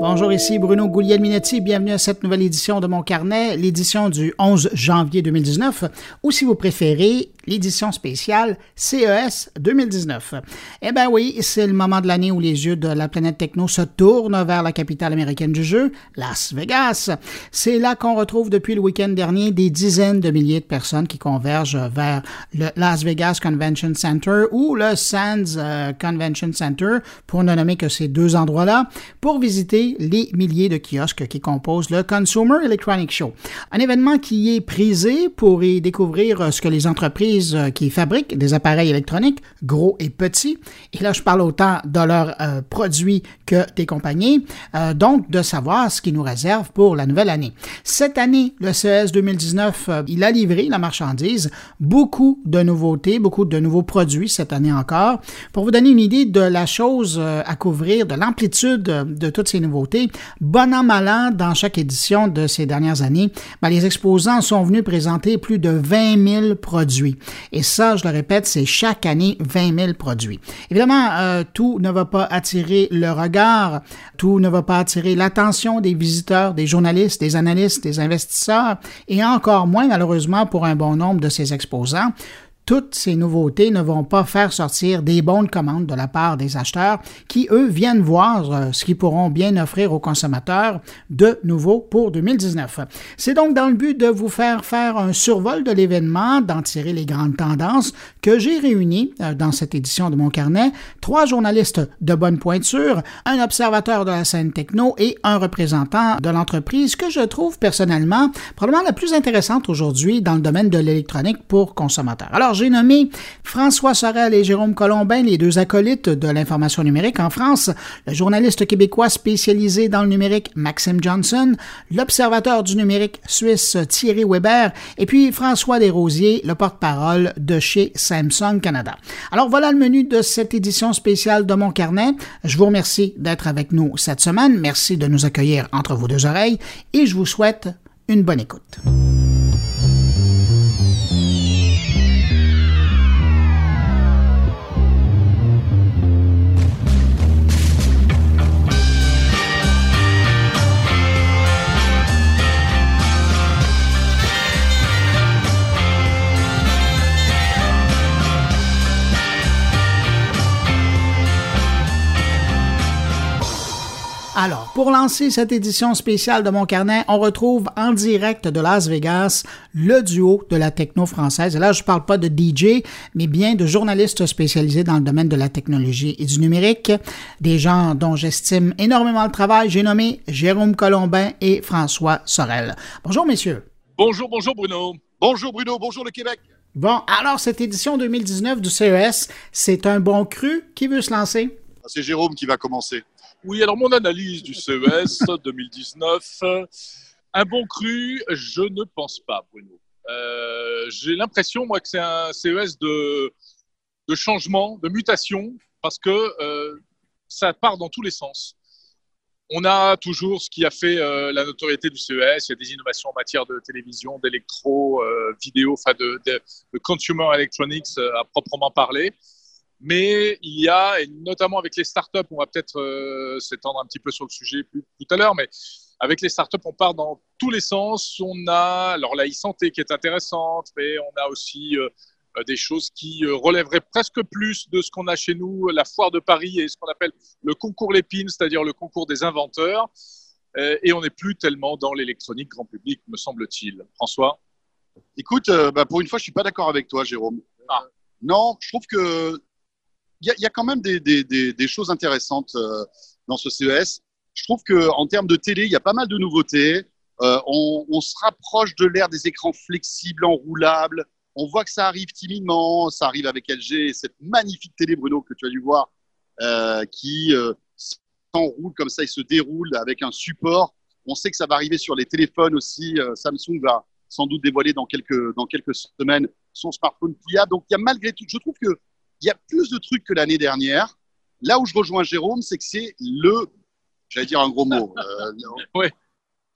Bonjour, ici Bruno Guglielminetti. Bienvenue à cette nouvelle édition de mon carnet, l'édition du 11 janvier 2019, ou si vous préférez, l'édition spéciale CES 2019. Eh bien oui, c'est le moment de l'année où les yeux de la planète techno se tournent vers la capitale américaine du jeu, Las Vegas. C'est là qu'on retrouve depuis le week-end dernier des dizaines de milliers de personnes qui convergent vers le Las Vegas Convention Center ou le Sands euh, Convention Center, pour ne nommer que ces deux endroits-là, pour visiter les milliers de kiosques qui composent le Consumer Electronic Show. Un événement qui est prisé pour y découvrir ce que les entreprises qui fabriquent des appareils électroniques, gros et petits, et là je parle autant de leurs euh, produits que des compagnies, euh, donc de savoir ce qui nous réserve pour la nouvelle année. Cette année, le CES 2019, euh, il a livré la marchandise, beaucoup de nouveautés, beaucoup de nouveaux produits cette année encore. Pour vous donner une idée de la chose à couvrir, de l'amplitude de toutes ces nouveautés, Bon an, mal an, dans chaque édition de ces dernières années, ben, les exposants sont venus présenter plus de 20 000 produits. Et ça, je le répète, c'est chaque année 20 000 produits. Évidemment, euh, tout ne va pas attirer le regard, tout ne va pas attirer l'attention des visiteurs, des journalistes, des analystes, des investisseurs, et encore moins, malheureusement, pour un bon nombre de ces exposants toutes ces nouveautés ne vont pas faire sortir des bonnes commandes de la part des acheteurs qui, eux, viennent voir euh, ce qu'ils pourront bien offrir aux consommateurs de nouveau pour 2019. C'est donc dans le but de vous faire faire un survol de l'événement, d'en tirer les grandes tendances, que j'ai réuni euh, dans cette édition de mon carnet trois journalistes de bonne pointure, un observateur de la scène techno et un représentant de l'entreprise que je trouve personnellement probablement la plus intéressante aujourd'hui dans le domaine de l'électronique pour consommateurs. J'ai nommé François Sorel et Jérôme Colombin, les deux acolytes de l'information numérique en France, le journaliste québécois spécialisé dans le numérique Maxime Johnson, l'observateur du numérique suisse Thierry Weber, et puis François Desrosiers, le porte-parole de chez Samsung Canada. Alors voilà le menu de cette édition spéciale de mon carnet. Je vous remercie d'être avec nous cette semaine. Merci de nous accueillir entre vos deux oreilles et je vous souhaite une bonne écoute. Alors, pour lancer cette édition spéciale de mon carnet, on retrouve en direct de Las Vegas le duo de la techno française. Et là, je ne parle pas de DJ, mais bien de journalistes spécialisés dans le domaine de la technologie et du numérique. Des gens dont j'estime énormément le travail. J'ai nommé Jérôme Colombin et François Sorel. Bonjour, messieurs. Bonjour, bonjour Bruno. Bonjour Bruno, bonjour le Québec. Bon, alors cette édition 2019 du CES, c'est un bon cru. Qui veut se lancer? Ah, c'est Jérôme qui va commencer. Oui, alors mon analyse du CES 2019, un bon cru, je ne pense pas, Bruno. Euh, j'ai l'impression, moi, que c'est un CES de, de changement, de mutation, parce que euh, ça part dans tous les sens. On a toujours ce qui a fait euh, la notoriété du CES. Il y a des innovations en matière de télévision, d'électro, vidéo, enfin de, de, de, consumer electronics à proprement parler. Mais il y a, et notamment avec les startups, on va peut-être euh, s'étendre un petit peu sur le sujet plus, tout à l'heure, mais avec les startups, on part dans tous les sens. On a alors la e-santé qui est intéressante, mais on a aussi euh, euh, des choses qui relèveraient presque plus de ce qu'on a chez nous, la foire de Paris et ce qu'on appelle le concours Lépine, c'est-à-dire le concours des inventeurs. et on n'est plus tellement dans l'électronique grand public, me semble-t-il. François? Écoute, bah, pour une fois, je suis pas d'accord avec toi, Jérôme. Ah. Non, je trouve que il y, a quand même des, choses intéressantes euh, dans ce CES. Je trouve qu'en termes de télé, il y a pas mal de nouveautés. Euh, on, se rapproche de l'ère des écrans flexibles, enroulables. On voit que ça arrive timidement. Ça arrive avec LG, cette magnifique télé, Bruno, que tu as dû voir, euh, qui s'enroule comme ça, il se déroule avec un support. On sait que ça va arriver sur les téléphones aussi. Samsung va sans doute dévoiler dans quelques, dans quelques semaines son smartphone pliable. Donc, il y a malgré tout, je trouve que il y a plus de trucs que l'année dernière. Là où je rejoins Jérôme, c'est que c'est le, j'allais dire un gros mot. Euh, oui.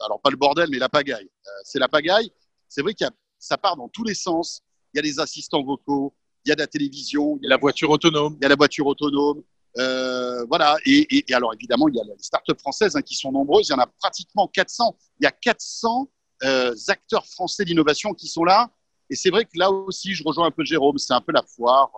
Alors pas le bordel, mais la pagaille. Euh, c'est la pagaille. C'est vrai que ça part dans tous les sens. Il y a des assistants vocaux, il y a de la télévision, il y a la voiture autonome. Il y a la voiture autonome. Euh, voilà. Et, et, alors, évidemment, il y a les startups françaises hein, qui sont nombreuses. Il y en a pratiquement 400. Il y a 400 euh, acteurs français d'innovation qui sont là. Et c'est vrai que là aussi, je rejoins un peu Jérôme. C'est un peu la foire.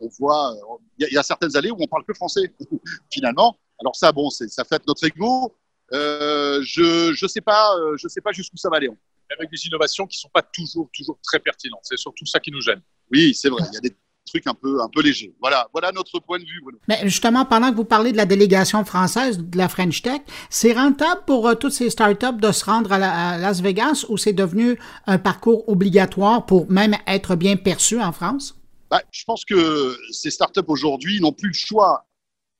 On, voit, il y, a certaines allées où on parle que français, finalement. Alors ça, bon, ça fait notre ego. Euh, je ne sais pas, je sais pas jusqu'où ça va aller. Avec des innovations qui ne sont pas toujours, toujours très pertinentes. C'est surtout ça qui nous gêne. Oui, c'est vrai. Il y a des truc un peu, un peu léger. Voilà, voilà notre point de vue. Mais justement, pendant que vous parlez de la délégation française de la French Tech, c'est rentable pour euh, toutes ces startups de se rendre à, Las Vegas ou c'est devenu un parcours obligatoire pour même être bien perçu en France? Bah, je pense que ces startups aujourd'hui n'ont plus le choix.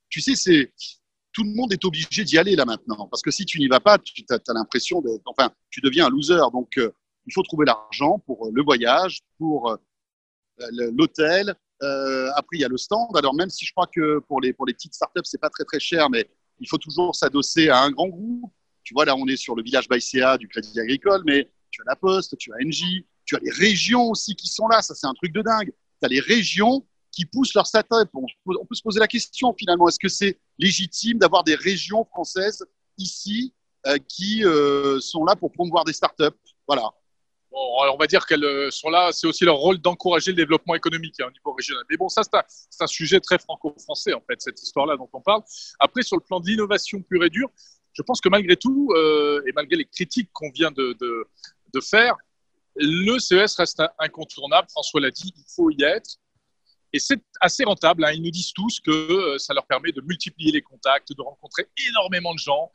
Tu sais, c'est tout le monde est obligé d'y aller là maintenant. Parce que si tu n'y vas pas, tu as, l'impression d'être, enfin, tu deviens un loser. Donc, euh, il faut trouver l'argent pour le voyage, pour l'hôtel. Euh, après, il y a le stand. Alors, même si je crois que pour les, pour les petites startups, c'est pas très très cher, mais il faut toujours s'adosser à un grand groupe. Tu vois, là, on est sur le village Baïséa du Crédit Agricole, mais tu as la Poste, tu as Engie, tu as les régions aussi qui sont là. Ça, c'est un truc de dingue. Tu as les régions qui poussent leurs startups. On, peut se poser la question finalement est-ce que c'est légitime d'avoir des régions françaises ici euh, qui euh, sont là pour promouvoir des startups? Voilà on va dire qu'elles euh, sont là, c'est aussi leur rôle d'encourager le développement économique hein, au niveau régional. Mais bon, ça, c'est un, sujet très franco-français, en fait, cette histoire-là dont on parle. Après, sur le plan de l'innovation pure et dure, je pense que malgré tout, et malgré les critiques qu'on vient de, faire, le CES reste incontournable. François l'a dit, il faut y être. Et c'est assez rentable. Hein. Ils nous disent tous que euh, ça leur permet de multiplier les contacts, de rencontrer énormément de gens,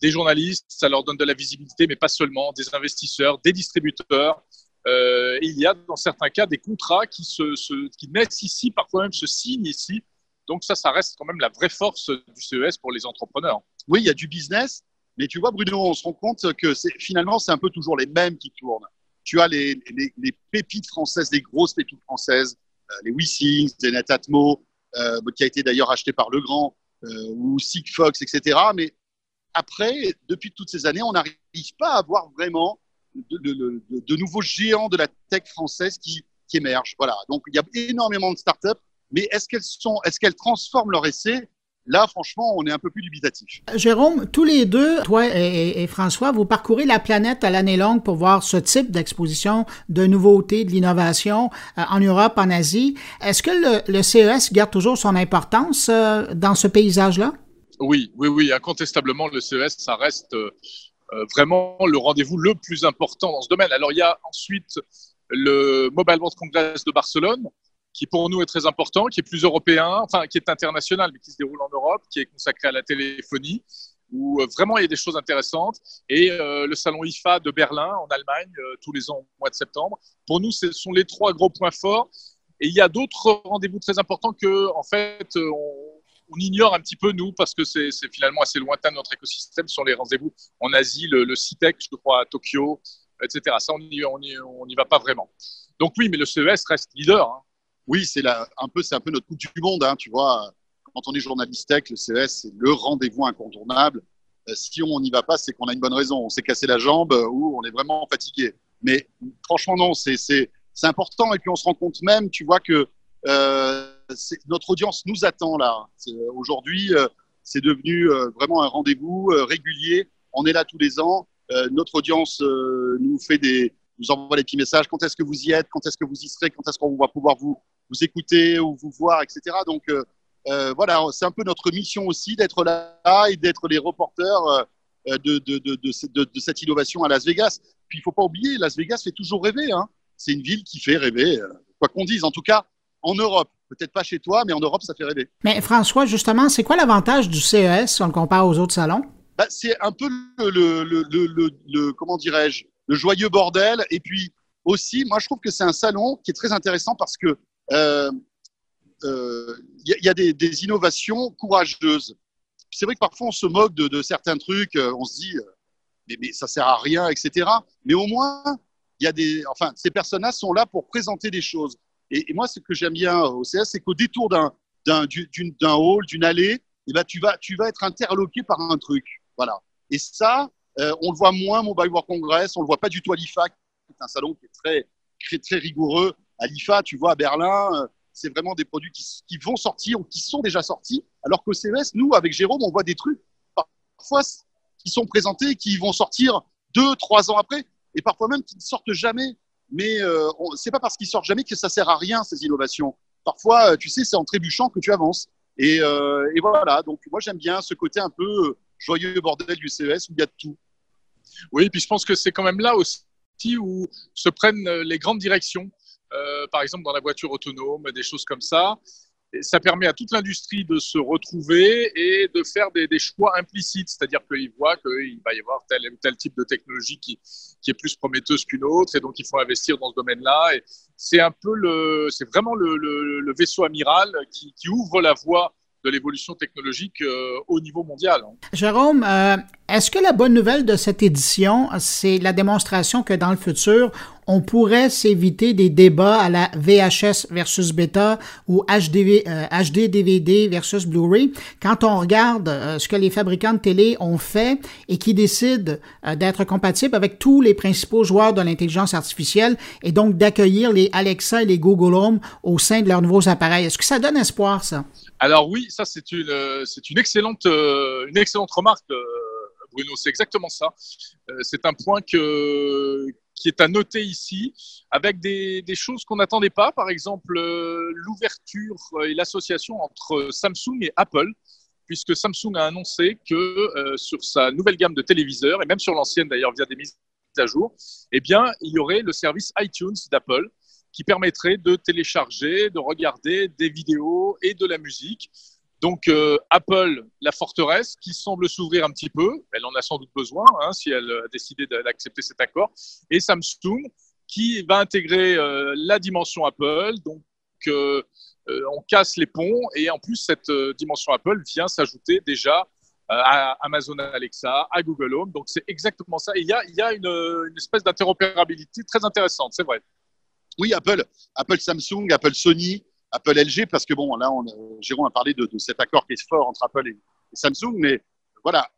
des journalistes, ça leur donne de la visibilité, mais pas seulement, des investisseurs, des distributeurs. Euh, il y a dans certains cas des contrats qui, se, qui naissent ici, parfois même se signent ici. Donc ça, ça reste quand même la vraie force du CES pour les entrepreneurs. Oui, il y a du business, mais tu vois, Bruno, on se rend compte que finalement, c'est un peu toujours les mêmes qui tournent. Tu as les, pépites françaises, les grosses pépites françaises, euh, les WeSings, les euh, qui a été d'ailleurs acheté par Legrand, euh, ou Sigfox, etc. Mais après, depuis toutes ces années, on n'arrive pas à avoir vraiment de, nouveaux géants de la tech française qui, émergent. Voilà. Donc, il y a énormément de startups, mais est-ce qu'elles est-ce qu'elles transforment leur essai Là, franchement, on est un peu plus dubitatif. Jérôme, tous les deux, toi et, François, vous parcourez la planète à l'année longue pour voir ce type d'exposition de nouveautés, de l'innovation euh, en Europe, en Asie. Est-ce que le, le, CES garde toujours son importance euh, dans ce paysage-là? Oui, oui, oui, incontestablement, le CES, ça reste euh, vraiment le rendez-vous le plus important dans ce domaine. Alors, il y a ensuite le Mobile World Congress de Barcelone, qui pour nous est très important, qui est plus européen, enfin, qui est international, mais qui se déroule en Europe, qui est consacré à la téléphonie, où euh, vraiment il y a des choses intéressantes. Et le salon IFA de Berlin, en Allemagne, tous les ans au mois de septembre. Pour nous, ce sont les trois gros points forts. Et il y a d'autres rendez-vous très importants que, en fait, on, on ignore un petit peu, nous, parce que c'est finalement assez lointain de notre écosystème, sur les rendez-vous en Asie, le, le CITEC, je crois, à Tokyo, etc. Ça, on n'y on va pas vraiment. Donc oui, mais le CES reste leader. Hein. Oui, c'est un peu, c'est un peu notre coupe du monde, hein, tu vois. Quand on est journaliste tech, le CES, c'est le rendez-vous incontournable. Euh, si on n'y va pas, c'est qu'on a une bonne raison. On s'est cassé la jambe ou on est vraiment fatigué. Mais franchement, non, c'est important. Et puis on se rend compte même, tu vois, que euh, notre audience nous attend là. Aujourd'hui, euh, c'est devenu euh, vraiment un rendez-vous régulier. On est là tous les ans. notre audience nous fait des, nous envoie des petits messages. Quand est-ce que vous y êtes? Quand est-ce que vous y serez? Quand est-ce qu'on va pouvoir vous, vous écouter ou vous voir, etc. Donc voilà, c'est un peu notre mission aussi d'être là et d'être les reporters de, de, de, de, cette innovation à Las Vegas. Puis il faut pas oublier, Las Vegas fait toujours rêver. Hein. C'est une ville qui fait rêver, quoi qu'on dise. En tout cas, en Europe. Peut-être pas chez toi, mais en Europe, ça fait rêver. Mais François, justement, c'est quoi l'avantage du CES si on le compare aux autres salons? Bah, c'est un peu le, le, comment dirais-je, le joyeux bordel. Et puis aussi, moi, je trouve que c'est un salon qui est très intéressant parce que il euh, euh, y, a des, innovations courageuses. C'est vrai que parfois on se moque de, certains trucs, euh, on se dit mais, mais, ça sert à rien, etc. Mais au moins, il y a des, enfin, ces personnes-là sont là pour présenter des choses. Et, moi, ce que j'aime bien au CS, c'est qu'au détour d'un hall, d'une allée, eh ben, tu, vas, tu vas être interloqué par un truc. Voilà. Et ça, euh, on le voit moins Mobile World Congress, on le voit pas du tout à l'IFA, c'est un salon qui est très, très, très rigoureux. À l'IFA, tu vois, à Berlin, c'est vraiment des produits qui, qui, vont sortir ou qui sont déjà sortis. Alors qu'au CES, nous, avec Jérôme, on voit des trucs parfois qui sont présentés qui vont sortir deux, trois ans après, et parfois même qui ne sortent jamais. Mais euh, c'est pas parce qu'ils sortent jamais que ça sert à rien ces innovations. Parfois, euh, tu sais, c'est en trébuchant que tu avances. Et, euh, et voilà. Donc moi, j'aime bien ce côté un peu joyeux bordel du CES où il y a de tout. Oui, puis je pense que c'est quand même là aussi où se prennent les grandes directions. Euh, par exemple dans la voiture autonome, des choses comme ça. ça permet à toute l'industrie de se retrouver et de faire des, choix implicites, c'est-à-dire qu'ils voient qu'il va y avoir tel ou tel type de technologie qui, est plus prometteuse qu'une autre, et donc il faut investir dans ce domaine-là. C'est c'est vraiment le, vaisseau amiral qui ouvre la voie de l'évolution technologique euh, au niveau mondial. Jérôme, euh, est-ce que la bonne nouvelle de cette édition, c'est la démonstration que dans le futur, on pourrait s'éviter des débats à la VHS versus bêta ou HD, HD DVD versus Blu-ray? Quand on regarde euh, ce que les fabricants de télé ont fait et qui décident d'être compatibles avec tous les principaux joueurs de l'intelligence artificielle et donc d'accueillir les Alexa et les Google Home au sein de leurs nouveaux appareils. Est-ce que ça donne espoir, ça? Alors oui, ça c'est une, euh, c'est une excellente, euh, une excellente remarque, euh, Bruno. C'est exactement ça. C'est un point qui est à noter ici, avec des, des choses qu'on n'attendait pas. Par exemple, l'ouverture et l'association entre Samsung et Apple puisque Samsung a annoncé que sur sa nouvelle gamme de téléviseurs, et même sur l'ancienne d'ailleurs via des mises à jour, eh bien, il y aurait le service iTunes d'Apple qui permettrait de télécharger, de regarder des vidéos et de la musique. Donc euh, Apple, la forteresse, qui semble s'ouvrir un petit peu, elle en a sans doute besoin hein, si elle a décidé d'accepter cet accord, et Samsung, qui va intégrer euh, la dimension Apple. Donc euh, on casse les ponts, et en plus cette dimension Apple vient s'ajouter déjà à Amazon Alexa, à Google Home. Donc c'est exactement ça. Et il y a, une espèce d'interopérabilité très intéressante, c'est vrai. Oui, Apple, Apple Samsung, Apple Sony, Apple LG, parce que bon, là, on, Jérôme a parlé de, cet accord qui est fort entre Apple et, Samsung, mais voilà,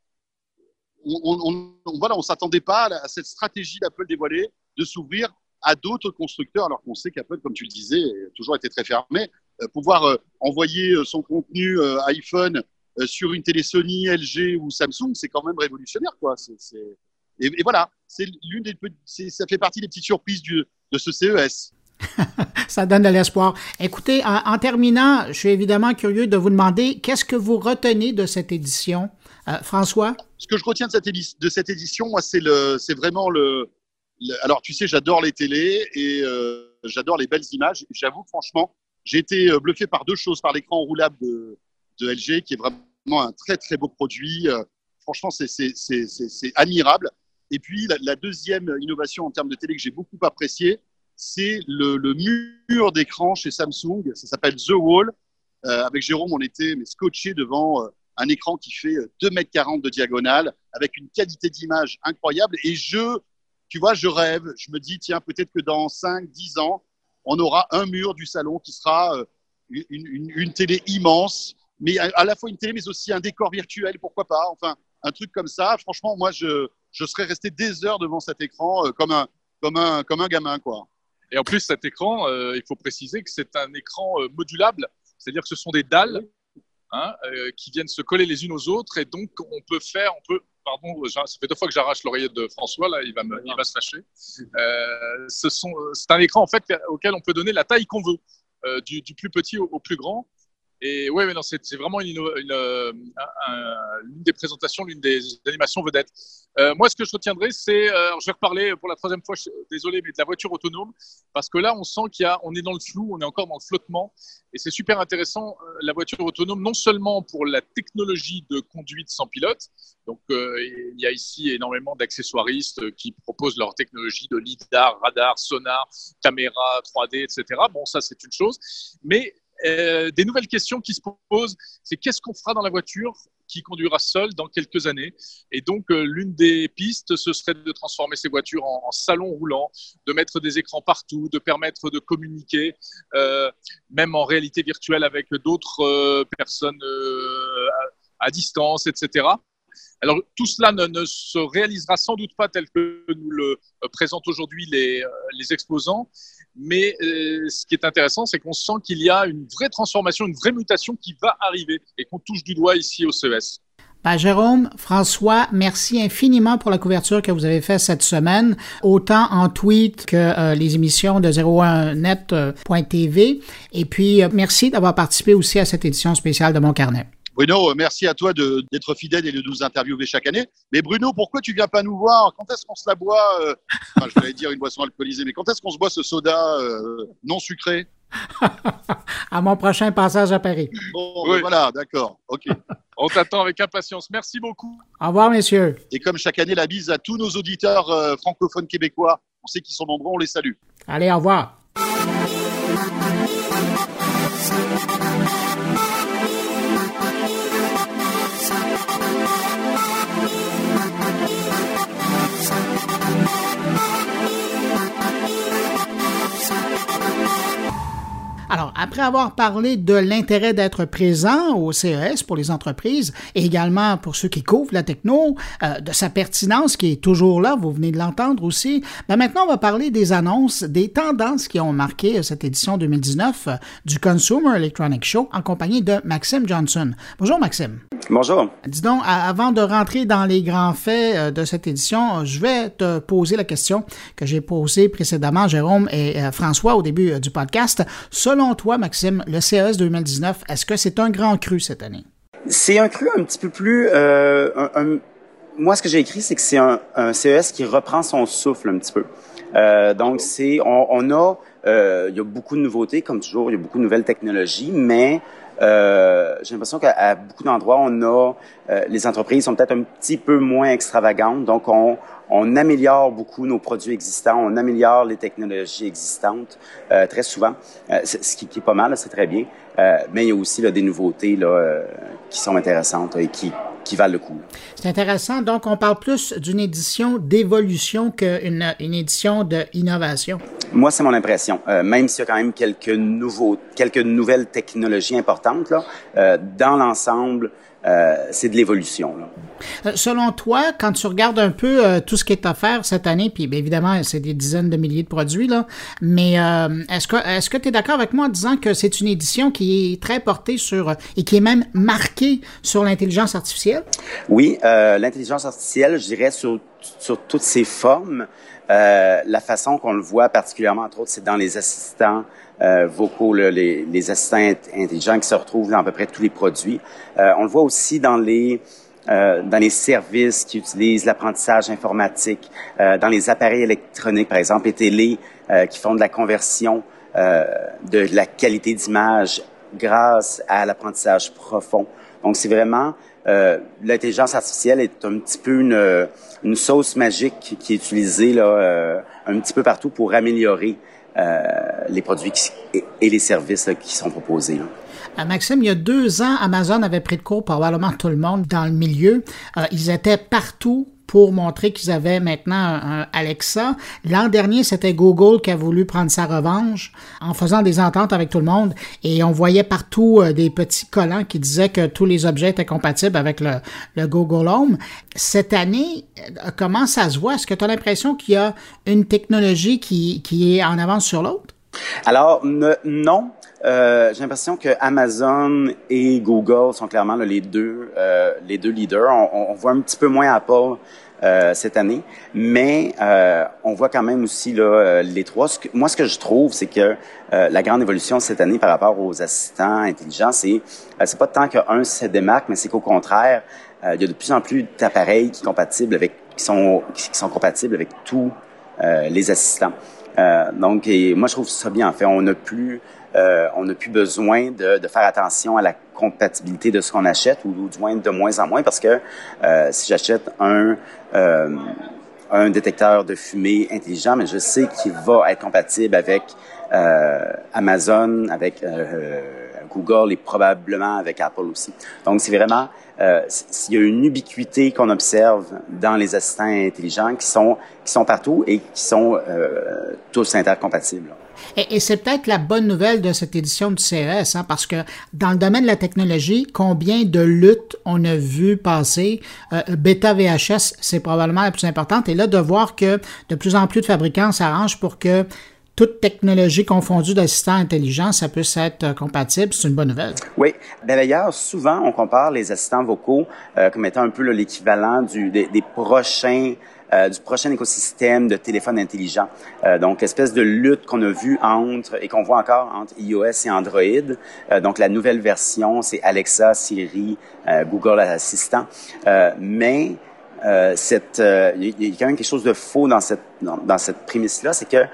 on, on, voilà, on s'attendait pas à cette stratégie d'Apple dévoilée de s'ouvrir à d'autres constructeurs, alors qu'on sait qu'Apple, comme tu le disais, a toujours été très fermé. Euh, pouvoir euh, envoyer euh, son contenu iPhone sur une télé Sony, LG ou Samsung, c'est quand même révolutionnaire, quoi. Et, et, voilà, c'est l'une des, ça fait partie des petites surprises du, de ce CES. Ça donne de l'espoir. Écoutez, en, terminant, je suis évidemment curieux de vous demander qu'est-ce que vous retenez de cette édition, euh, François? Ce que je retiens de cette, de cette édition, moi, c'est le, c'est vraiment le, Alors, tu sais, j'adore les télés et euh, j'adore les belles images. J'avoue, franchement, j'ai été euh, bluffé par deux choses, par l'écran roulable de, de, LG, qui est vraiment un très très beau produit. franchement, c'est, c'est, c'est, c'est admirable. Et puis, la, deuxième innovation en termes de télé que j'ai beaucoup apprécié, c'est le, mur d'écran chez Samsung. Ça s'appelle The Wall. Euh, avec Jérôme, on était mais, scotché devant euh, un écran qui fait 2,40 m de diagonale, avec une qualité d'image incroyable. Et je, tu vois, je rêve. Je me dis, tiens, peut-être que dans 5, 10 ans, on aura un mur du salon qui sera euh, une, une, télé immense, mais à, la fois une télé, mais aussi un décor virtuel, pourquoi pas. Enfin, un truc comme ça. Franchement, moi, je, je serais resté des heures devant cet écran euh, comme, un, comme, un, comme un gamin. Quoi. Et en plus, cet écran, euh, il faut préciser que c'est un écran euh, modulable, c'est-à-dire que ce sont des dalles hein, qui viennent se coller les unes aux autres, et donc on peut faire, on peut, pardon, ça fait deux fois que j'arrache l'oreillette de François, là, il va, il va se fâcher. c'est un écran en fait auquel on peut donner la taille qu'on veut, du, du, plus petit au, plus grand. Et ouais, mais non, c'est vraiment une, l'une des présentations, l'une des animations vedettes. Euh, moi, ce que je retiendrai, c'est, euh, je vais reparler pour la troisième fois, désolé, mais de la voiture autonome, parce que là, on sent qu'il est dans le flou, on est encore dans le flottement, et c'est super intéressant euh, la voiture autonome, non seulement pour la technologie de conduite sans pilote, donc il y a ici énormément d'accessoiristes qui proposent leur technologie de lidar, radar, sonar, caméra 3D, etc. Bon, ça c'est une chose, mais des nouvelles questions qui se posent, c'est qu'est-ce qu'on fera dans la voiture qui conduira seul dans quelques années? Et donc, euh, l'une des pistes, ce serait de transformer ces voitures en, salon roulant, de mettre des écrans partout, de permettre de communiquer, euh, même en réalité virtuelle avec d'autres euh, personnes à, distance, etc. Alors tout cela ne, se réalisera sans doute pas tel que nous le présentent aujourd'hui les, les exposants, mais ce qui est intéressant, c'est qu'on sent qu'il y a une vraie transformation, une vraie mutation qui va arriver et qu'on touche du doigt ici au CES. Ben, Jérôme, François, merci infiniment pour la couverture que vous avez faite cette semaine, autant en tweet que euh, les émissions de 01net.tv. Et puis, euh, merci d'avoir participé aussi à cette édition spéciale de Mon Carnet. Bruno, merci à toi d'être fidèle et de nous interviewer chaque année. Mais Bruno, pourquoi tu viens pas nous voir? Quand est-ce qu'on se la boit euh, enfin, Je voulais dire une boisson alcoolisée, mais quand est-ce qu'on se boit ce soda euh, non sucré? À mon prochain passage à Paris. Bon, ben voilà, d'accord. Ok. On t'attend avec impatience. Merci beaucoup. Au revoir, messieurs. Et comme chaque année, la bise à tous nos auditeurs euh, francophones québécois. On sait qu'ils sont nombreux, on les salue. Allez, au revoir. Alors, après avoir parlé de l'intérêt d'être présent au CES pour les entreprises et également pour ceux qui couvrent la techno, euh, de sa pertinence qui est toujours là, vous venez de l'entendre aussi, ben maintenant on va parler des annonces, des tendances qui ont marqué cette édition 2019 euh, du Consumer Electronic Show en compagnie de Maxime Johnson. Bonjour Maxime. Bonjour. Dis donc, avant de rentrer dans les grands faits euh, de cette édition, je vais te poser la question que j'ai posée précédemment, Jérôme et François, au début du podcast. Selon toi, Maxime, le CES 2019, est-ce que c'est un grand cru cette année? C'est un cru un petit peu plus... Euh, moi, ce que j'ai écrit, c'est que c'est un, CES qui reprend son souffle un petit peu. Euh, donc, c'est, on, a, euh, il y a beaucoup de nouveautés, comme toujours, il y a beaucoup de nouvelles technologies, mais euh, j'ai l'impression qu'à beaucoup d'endroits, on a euh, les entreprises sont peut-être un petit peu moins extravagantes, donc on, on améliore beaucoup nos produits existants, on améliore les technologies existantes euh, très souvent, euh, ce qui, qui, est pas mal, c'est très bien. Euh, mais il y a aussi là, des nouveautés là, euh, qui sont intéressantes et qui, qui valent le coup. C'est intéressant. Donc, on parle plus d'une édition d'évolution qu'une une édition d'innovation. Moi, c'est mon impression. Euh, même s'il y a quand même quelques nouveaux, quelques nouvelles technologies importantes là, euh, dans l'ensemble, euh, c'est de l'évolution. Euh, selon toi, quand tu regardes un peu euh, tout ce qui est offert cette année, puis bien évidemment, c'est des dizaines de milliers de produits, là, mais est-ce que est-ce que tu es d'accord avec moi en disant que c'est une édition qui est très portée sur et qui est même marquée sur l'intelligence artificielle? Oui, l'intelligence artificielle, je dirais, sur, sur toutes ses formes. La façon qu'on le voit particulièrement, entre autres, c'est dans les assistants euh, vocaux, les, les, assistants intelligents qui se retrouvent dans à peu près tous les produits. Euh, on le voit aussi dans les euh, dans les services qui utilisent l'apprentissage informatique, euh, dans les appareils électroniques, par exemple, les télés euh, qui font de la conversion de la qualité d'image grâce à l'apprentissage profond. Donc, c'est vraiment l'intelligence artificielle est un petit peu une, une sauce magique qui est utilisée là un petit peu partout pour améliorer euh, les produits et, les services qui sont proposés. Euh, Maxime, il y a deux ans, Amazon avait pris de court probablement tout le monde dans le milieu. Euh, ils étaient partout pour montrer qu'ils avaient maintenant un, Alexa. L'an dernier, c'était Google qui a voulu prendre sa revanche en faisant des ententes avec tout le monde et on voyait partout euh, des petits collants qui disaient que tous les objets étaient compatibles avec le, Google Home. Cette année, euh, comment ça se voit? Est-ce que tu as l'impression qu'il y a une technologie qui, qui est en avance sur l'autre? Alors, non. Euh, j'ai l'impression que Amazon et Google sont clairement les deux euh, les deux leaders. On, on, voit un petit peu moins Apple euh, cette année, mais euh, on voit quand même aussi là, euh, les trois. moi, ce que je trouve, c'est que la grande évolution cette année par rapport aux assistants intelligents, c'est c'est pas tant qu'un se démarque, mais c'est qu'au contraire, il y a de plus en plus d'appareils qui avec qui sont qui sont compatibles avec tous les assistants. Donc, moi, je trouve ça bien. En fait, on n'a plus euh, on n'a plus besoin de, de, faire attention à la compatibilité de ce qu'on achète, ou, moins de moins en moins, parce que euh, si j'achète un euh, un détecteur de fumée intelligent, mais je sais qu'il va être compatible avec euh, Amazon, avec Google et probablement avec Apple aussi. Donc, c'est vraiment, euh, il y a une ubiquité qu'on observe dans les assistants intelligents qui sont, qui sont partout et qui sont euh, tous intercompatibles. Et, c'est peut-être la bonne nouvelle de cette édition du CES, hein, parce que dans le domaine de la technologie, combien de luttes on a vu passer? Euh, Beta VHS, c'est probablement la plus importante. Et là, de voir que de plus en plus de fabricants s'arrangent pour que toute technologie confondue d'assistants intelligents, ça peut être euh, compatible, c'est une bonne nouvelle. Oui. Ben, d'ailleurs, souvent, on compare les assistants vocaux euh, comme étant un peu l'équivalent des, des, prochains euh, du prochain écosystème de téléphone intelligent. Euh, donc, espèce de lutte qu'on a vue entre et qu'on voit encore entre iOS et Android. Euh, donc, la nouvelle version, c'est Alexa, Siri, Google Assistant. mais cette, il y, a quand même quelque chose de faux dans cette dans, cette prémisse-là, c'est que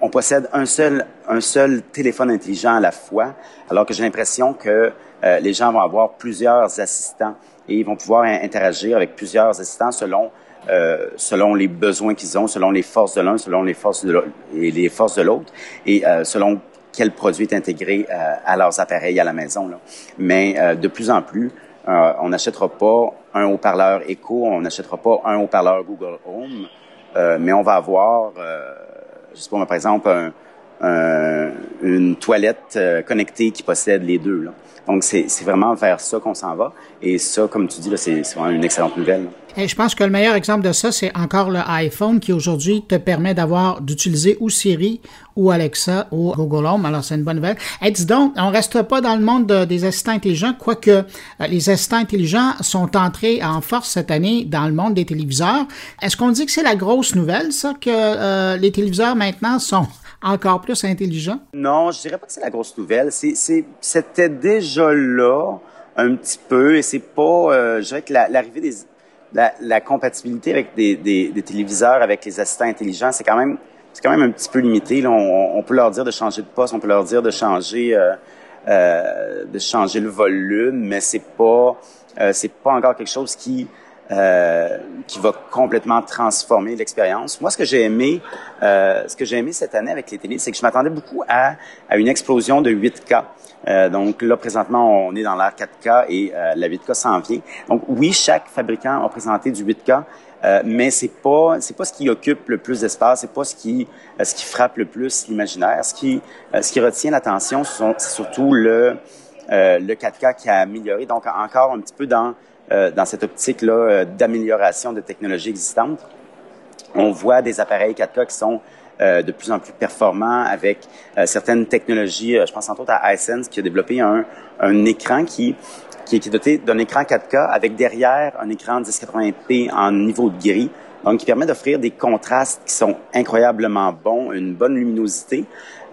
on possède un seul un seul téléphone intelligent à la fois, alors que j'ai l'impression que les gens vont avoir plusieurs assistants et ils vont pouvoir interagir avec plusieurs assistants selon euh, selon les besoins qu'ils ont, selon les forces de l'un, selon les forces de l'autre, et les forces de l'autre, et euh, selon quel produit est intégré euh, à leurs appareils à la maison. Là. Mais de plus en plus, on n'achètera pas un haut-parleur Echo, on n'achètera pas un haut-parleur Google Home, mais on va avoir, je sais pas, par exemple, un, une toilette connectée qui possède les deux. Donc, c'est vraiment vers ça qu'on s'en va. Et ça, comme tu dis, c'est vraiment une excellente nouvelle. Et je pense que le meilleur exemple de ça, c'est encore le iPhone qui aujourd'hui te permet d'avoir d'utiliser ou Siri ou Alexa ou Google Home. Alors, c'est une bonne nouvelle. Et dis donc, on reste pas dans le monde des assistants intelligents, quoique euh, les assistants intelligents sont entrés en force cette année dans le monde des téléviseurs. Est-ce qu'on dit que c'est la grosse nouvelle, ça, que euh, les téléviseurs maintenant sont encore plus intelligents? Non, je dirais pas que c'est la grosse nouvelle. C'était déjà là un petit peu et c'est pas, euh, je dirais que l'arrivée des la, compatibilité avec des, téléviseurs, avec les assistants intelligents, c'est quand même c'est quand même un petit peu limité. On, peut leur dire de changer de poste, on peut leur dire de changer euh, euh, de changer le volume, mais c'est pas c'est pas encore quelque chose qui euh, qui va complètement transformer l'expérience. Moi, ce que j'ai aimé, euh, ce que j'ai aimé cette année avec les télés, c'est que je m'attendais beaucoup à, à, une explosion de 8K. Euh, donc là, présentement, on est dans l'ère 4K et euh, la 8K s'en vient. Donc oui, chaque fabricant a présenté du 8K, euh, mais c'est pas c'est pas ce qui occupe le plus d'espace, c'est pas ce qui ce qui frappe le plus l'imaginaire. Ce qui ce qui retient l'attention, c'est surtout le le 4K qui a amélioré. Donc encore un petit peu dans euh, dans cette optique-là euh, d'amélioration de technologies existantes. On voit des appareils 4K qui sont euh, de plus en plus performants avec certaines technologies. je pense entre autres à iSense qui a développé un, un écran qui, qui est doté d'un écran 4K avec derrière un écran 1080p en niveau de gris. Donc, qui permet d'offrir des contrastes qui sont incroyablement bons, une bonne luminosité,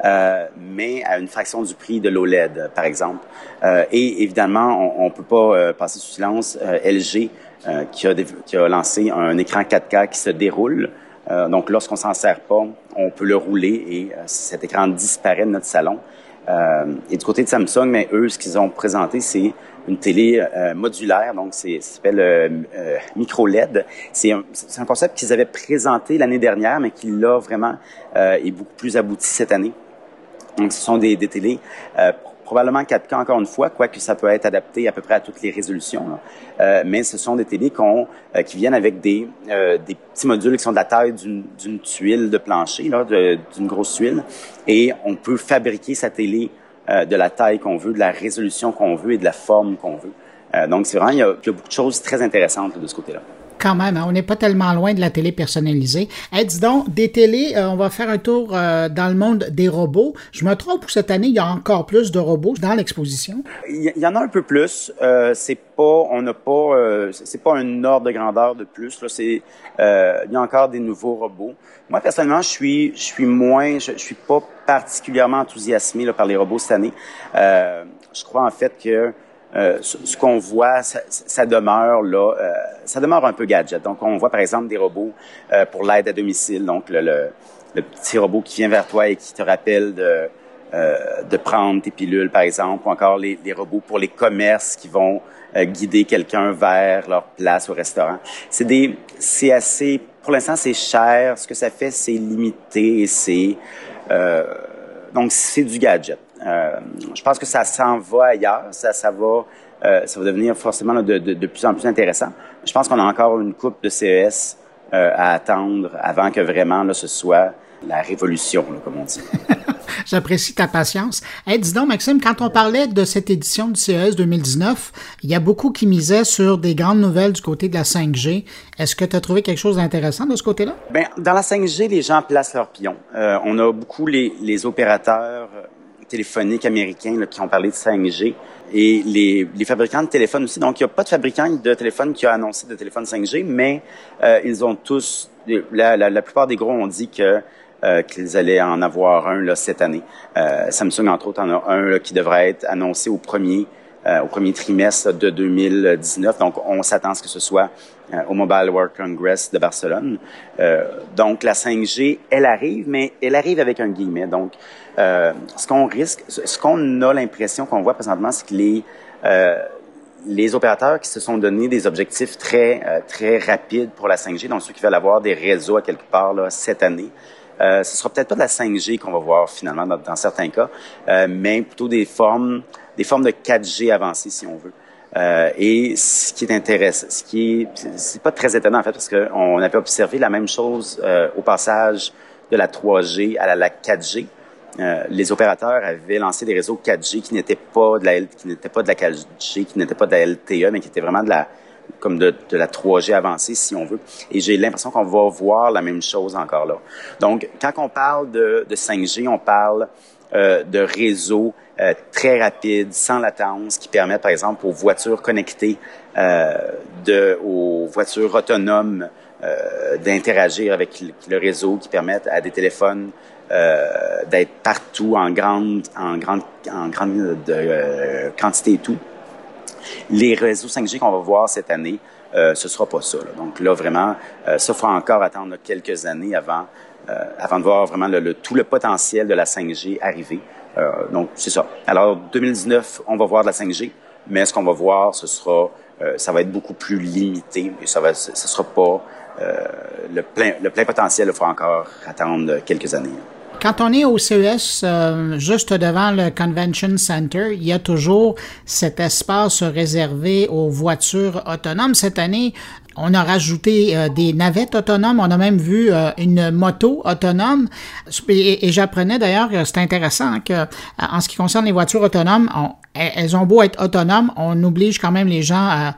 euh, mais à une fraction du prix de l'OLED, par exemple. Euh, et évidemment, on ne peut pas euh, passer sous silence euh, LG euh, qui a, qui, a lancé un écran 4K qui se déroule. donc, lorsqu'on s'en sert pas, on peut le rouler et cet écran disparaît de notre salon. et du côté de Samsung, mais eux, ce qu'ils ont présenté, c'est une télé modulaire, donc c'est s'appelle micro LED. C'est un, concept qu'ils avaient présenté l'année dernière, mais qui là vraiment est beaucoup plus abouti cette année. Donc, ce sont des, des télés euh, probablement 4K encore une fois, quoique ça peut être adapté à peu près à toutes les résolutions. Euh, mais ce sont des télés euh, qui viennent avec des, euh, des petits modules qui sont de la taille d'une tuile de plancher, d'une grosse tuile. Et on peut fabriquer sa télé euh, de la taille qu'on veut, de la résolution qu'on veut et de la forme qu'on veut. Euh, donc, c'est vraiment, il y, a, il y, a, beaucoup de choses très intéressantes de ce côté-là quand même, hein, on n'est pas tellement loin de la télé personnalisée. Hey, dis donc, des télés, euh, on va faire un tour euh, dans le monde des robots. Je me trompe, cette année, il y a encore plus de robots dans l'exposition? Il y, en a un peu plus. Euh, c'est pas, on n'a pas, c'est pas un ordre de grandeur de plus. Là, c'est, il y a encore des nouveaux robots. Moi, personnellement, je suis, je suis moins, je, suis pas particulièrement enthousiasmé par les robots cette année. je crois en fait que euh, ce, qu'on voit, ça, demeure là, euh, ça demeure un peu gadget. Donc, on voit par exemple des robots euh, pour l'aide à domicile. Donc, le, le, petit robot qui vient vers toi et qui te rappelle de, de prendre tes pilules, par exemple, ou encore les, les robots pour les commerces qui vont guider quelqu'un vers leur place au restaurant. C'est des, c'est assez, pour l'instant, c'est cher. Ce que ça fait, c'est limité et c'est, donc c'est du gadget. Je pense que ça s'en va ailleurs, ça, ça va, ça va devenir forcément de, de, de, plus en plus intéressant. Je pense qu'on a encore une coupe de CES à attendre avant que vraiment là, ce soit la révolution, comme on dit. J'apprécie ta patience. Hey, dis donc, Maxime, quand on parlait de cette édition du CES 2019, il y a beaucoup qui misaient sur des grandes nouvelles du côté de la 5G. Est-ce que tu as trouvé quelque chose d'intéressant de ce côté-là? Bien, dans la 5G, les gens placent leurs pions. Euh, on a beaucoup les, les opérateurs euh, téléphoniques américains là, qui ont parlé de 5G et les, les, fabricants de téléphones aussi. Donc, il n'y a pas de fabricant de téléphone qui a annoncé de téléphone 5G, mais euh, ils ont tous, la, la, la, plupart des gros ont dit que euh, qu'ils allaient en avoir un là, cette année. Euh, Samsung, entre autres, en a un là, qui devrait être annoncé au premier euh, au premier trimestre de 2019. Donc, on s'attend à ce que ce soit au Mobile World Congress de Barcelone. donc, la 5G, elle arrive, mais elle arrive avec un guillemet. Donc, ce qu'on risque, ce qu'on a l'impression qu'on voit présentement, c'est que les les opérateurs qui se sont donné des objectifs très très rapides pour la 5G, donc ceux qui veulent avoir des réseaux à quelque part là, cette année, euh, ce sera peut-être pas de la 5G qu'on va voir finalement dans, certains cas, euh, mais plutôt des formes, des formes de 4G avancées si on veut. Euh, et ce qui est intéressant, ce qui est, c'est pas très étonnant en fait, parce qu'on avait observé la même chose euh, au passage de la 3G à la, 4G. Euh, les opérateurs avaient lancé des réseaux 4G qui n'étaient pas de la qui n'étaient pas de la 4G, qui n'étaient pas de la LTE, mais qui étaient vraiment de la comme de, de, la 3G avancée, si on veut. Et j'ai l'impression qu'on va voir la même chose encore là. Donc, quand on parle de, de 5G, on parle euh, de réseaux euh, très rapides, sans latence, qui permettent, par exemple, aux voitures connectées, euh, de, aux voitures autonomes, euh, d'interagir avec le, réseau, qui permettent à des téléphones euh, d'être partout en grande, en grande, en grande de, quantité et tout. Les réseaux 5G qu'on va voir cette année, euh, ce sera pas ça. Donc là, vraiment, euh, ça fera encore attendre quelques années avant, euh, avant de voir vraiment le, tout le potentiel de la 5G arriver. Euh, donc, c'est ça. Alors, 2019, on va voir de la 5G, mais ce qu'on va voir, ce sera, euh, ça va être beaucoup plus limité, et ça va, ce sera pas le plein, le plein potentiel. Il faudra encore attendre quelques années. Quand on est au CES, euh, juste devant le Convention Center, il y a toujours cet espace réservé aux voitures autonomes. Cette année, on a rajouté euh, des navettes autonomes. On a même vu euh, une moto autonome. Et, j'apprenais d'ailleurs, c'est intéressant que, en ce qui concerne les voitures autonomes, elles ont beau être autonomes, on oblige quand même les gens à,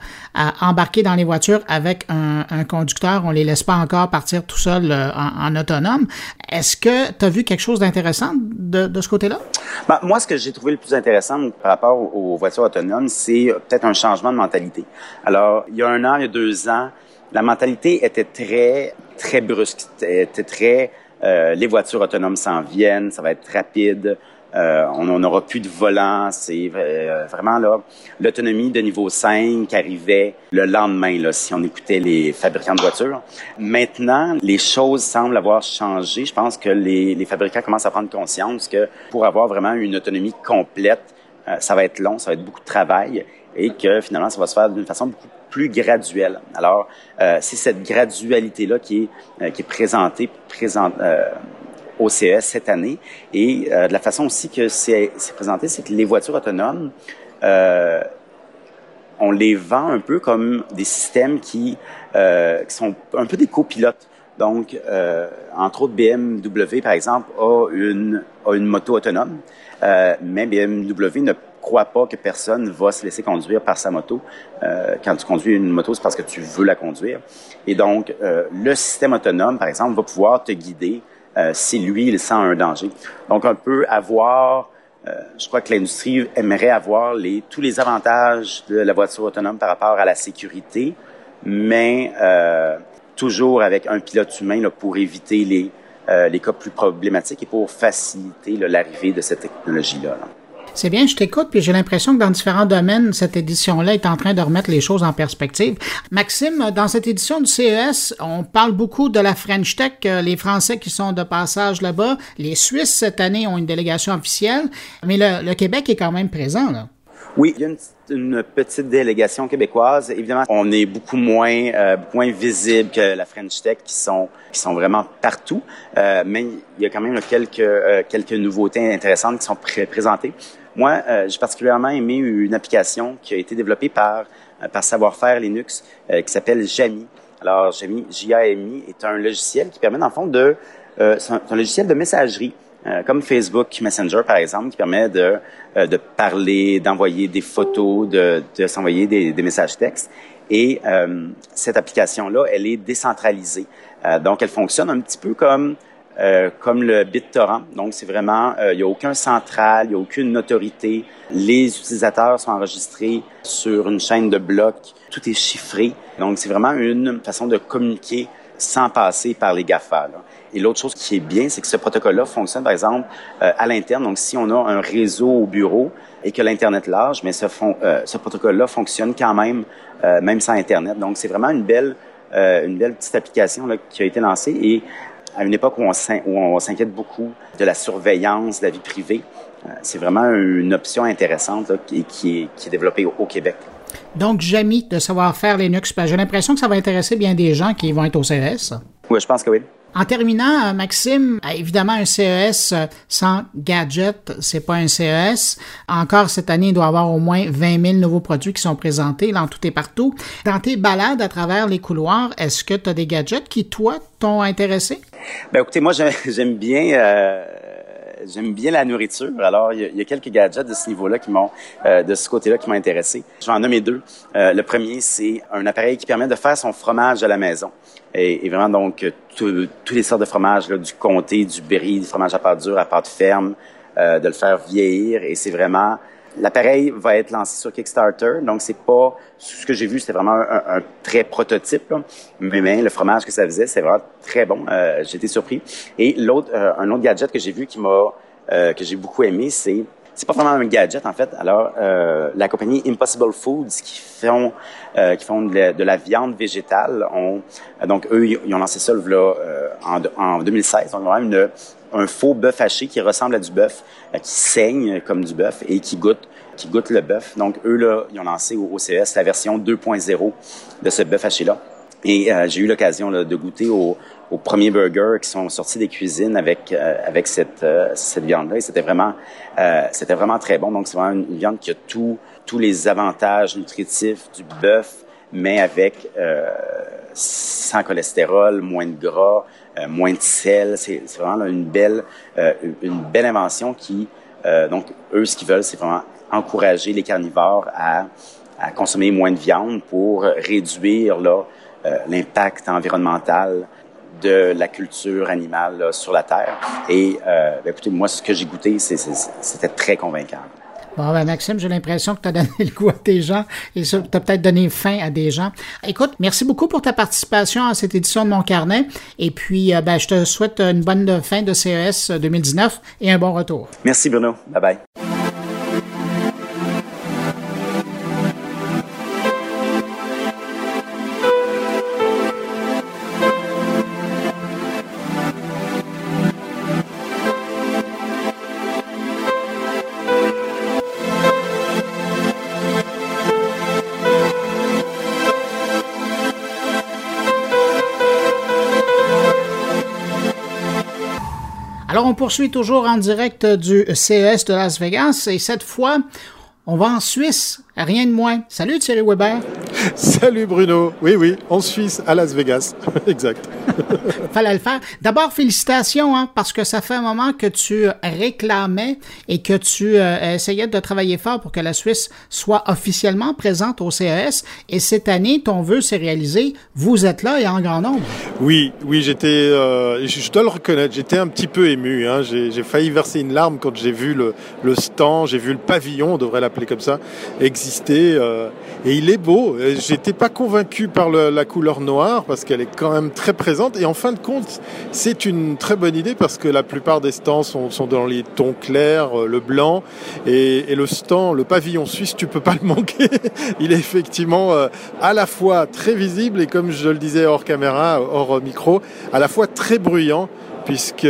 embarquer dans les voitures avec un, conducteur. On les laisse pas encore partir tout seul euh, en, autonome. Est-ce que tu as vu quelque chose d'intéressant de, ce côté-là? Ben, moi, ce que j'ai trouvé le plus intéressant par rapport aux voitures autonomes, c'est peut-être un changement de mentalité. Alors, il y a un an, il y a deux ans, la mentalité était très, très brusque, était très, euh, les voitures autonomes s'en viennent, ça va être rapide, euh, on n'aura plus de volant, c'est euh, vraiment là l'autonomie de niveau 5 arrivait le lendemain là, si on écoutait les fabricants de voitures. Maintenant, les choses semblent avoir changé. Je pense que les, les fabricants commencent à prendre conscience que pour avoir vraiment une autonomie complète, euh, ça va être long, ça va être beaucoup de travail et que finalement, ça va se faire d'une façon beaucoup plus graduelle. Alors, euh, c'est cette gradualité-là qui est, euh, qui est présentée présente, au CES cette année. Et de la façon aussi que c'est présenté, c'est que les voitures autonomes, on les vend un peu comme des systèmes qui, qui sont un peu des copilotes. Donc, entre autres, BMW, par exemple, a une, a une moto autonome. Euh, mais BMW ne croit pas que personne va se laisser conduire par sa moto. Euh, quand tu conduis une moto, c'est parce que tu veux la conduire. Et donc, euh, le système autonome, par exemple, va pouvoir te guider si lui, il sent un danger. Donc, un peu avoir, je crois que l'industrie aimerait avoir les, tous les avantages de la voiture autonome par rapport à la sécurité, mais toujours avec un pilote humain là, pour éviter les, euh, les cas plus problématiques et pour faciliter l'arrivée de cette technologie-là. C'est bien, je t'écoute, puis j'ai l'impression que dans différents domaines, cette édition-là est en train de remettre les choses en perspective. Maxime, dans cette édition du CES, on parle beaucoup de la French Tech, euh, les Français qui sont de passage là-bas. Les Suisses, cette année, ont une délégation officielle, mais le, le Québec est quand même présent, là. Oui, il y a une, petite délégation québécoise. Évidemment, on est beaucoup moins, euh, moins visible que la French Tech, qui sont, qui sont vraiment partout. Euh, mais il y a quand même quelques, euh, quelques nouveautés intéressantes qui sont présentées. Moi, euh, j'ai particulièrement aimé une application qui a été développée par, par Savoir-faire Linux, qui s'appelle Jami. Alors, Jami, J-A-M-I, est un logiciel qui permet, dans le fond, de... c'est un logiciel de messagerie euh, comme Facebook Messenger, par exemple, qui permet de, euh, de parler, d'envoyer des photos, de, de s'envoyer des, des, messages textes. Et euh, cette application-là, elle est décentralisée. donc, elle fonctionne un petit peu comme comme le BitTorrent. Donc, c'est vraiment, il n'y a aucun central, il n'y a aucune autorité. Les utilisateurs sont enregistrés sur une chaîne de blocs. Tout est chiffré. Donc, c'est vraiment une façon de communiquer sans passer par les GAFA. Là. Et l'autre chose qui est bien, c'est que ce protocole-là fonctionne, par exemple, euh, à l'interne. Donc, si on a un réseau au bureau et que l'Internet large, mais ce, euh, ce protocole-là fonctionne quand même, euh, même sans Internet. Donc, c'est vraiment une belle, une belle petite application là, qui a été lancée. Et à une époque où on s'inquiète beaucoup de la surveillance de la vie privée, c'est vraiment une option intéressante là, qui, qui, est, qui est développée au, Québec. Donc, Jamie, de savoir-faire Linux, j'ai l'impression que ça va intéresser bien des gens qui vont être au CES. Oui, je pense que oui. En terminant, euh, Maxime, euh, évidemment, un CES euh, sans gadget, c'est pas un CES. Encore cette année, il doit y avoir au moins 20 000 nouveaux produits qui sont présentés dans tout et partout. Dans tes balades à travers les couloirs, est-ce que tu as des gadgets qui, toi, t'ont intéressé? Ben, écoutez, moi, j'aime bien... j'aime bien la nourriture. Alors, il y, a, quelques gadgets de ce niveau-là qui m'ont, de ce côté-là, qui m'ont intéressé. Je vais en nommer deux. le premier, c'est un appareil qui permet de faire son fromage à la maison. Et, vraiment, donc, tous les sortes de fromages, là, du comté, du brie, du fromage à pâte dure, à pâte ferme, euh, de le faire vieillir. Et c'est vraiment... L'appareil va être lancé sur Kickstarter, donc c'est pas ce que j'ai vu, c'était vraiment un, très prototype. Mais, mais, le fromage que ça faisait, c'est vraiment très bon. Euh, été surpris. Et l'autre, euh, un autre gadget que j'ai vu qui m'a euh, que j'ai beaucoup aimé, c'est c'est pas vraiment un gadget en fait. Alors euh, la compagnie Impossible Foods qui font euh, qui font de la, viande végétale, ont, donc eux ils ont lancé ça là, euh, en, en 2016. Donc vraiment une, un faux bœuf haché qui ressemble à du bœuf, qui saigne comme du bœuf et qui goûte qui goûte le bœuf. Donc eux là, ils ont lancé au, CES la version 2.0 de ce bœuf haché là. Et euh, j'ai eu l'occasion de goûter au, aux premiers burgers qui sont sortis des cuisines avec euh, avec cette euh, cette viande là et c'était vraiment c'était vraiment très bon donc c'est vraiment une viande qui a tous tous les avantages nutritifs du bœuf mais avec sans cholestérol moins de gras moins de sel c'est vraiment une belle une belle invention qui donc eux ce qu'ils veulent c'est vraiment encourager les carnivores à à consommer moins de viande pour réduire là l'impact environnemental de la culture animale sur la Terre. Et euh, ben, écoutez, moi, ce que j'ai goûté, c'était très convaincant. Bon, ben Maxime, j'ai l'impression que tu as donné le goût à des gens et tu as peut-être donné faim à des gens. Écoute, merci beaucoup pour ta participation à cette édition de Mon Carnet. Et puis, euh, ben, je te souhaite une bonne fin de CES 2019 et un bon retour. Merci, Bruno. Bye bye. Poursuit toujours en direct du CES de Las Vegas et cette fois, on va en Suisse, rien de moins. Salut Thierry Weber. Salut Bruno. Oui, oui, en Suisse, à Las Vegas. exact. Fallait le faire. D'abord, félicitations, hein, parce que ça fait un moment que tu réclamais et que tu euh, essayais de travailler fort pour que la Suisse soit officiellement présente au CES. Et cette année, ton vœu s'est réalisé. Vous êtes là et en grand nombre. Oui, oui, j'étais, euh, je dois le reconnaître, j'étais un petit peu ému. Hein. J'ai failli verser une larme quand j'ai vu le, le stand, j'ai vu le pavillon, on devrait l'appeler comme ça, Euh, et il est beau. J'étais pas convaincu par la couleur noire parce qu'elle est quand même très présente. Et en fin de compte, c'est une très bonne idée parce que la plupart des stands sont, dans les tons clairs, euh, le blanc. Et, le stand, le pavillon suisse, tu peux pas le manquer. il est effectivement euh, à la fois très visible et comme je le disais hors caméra, hors micro, à la fois très bruyant puisqu'il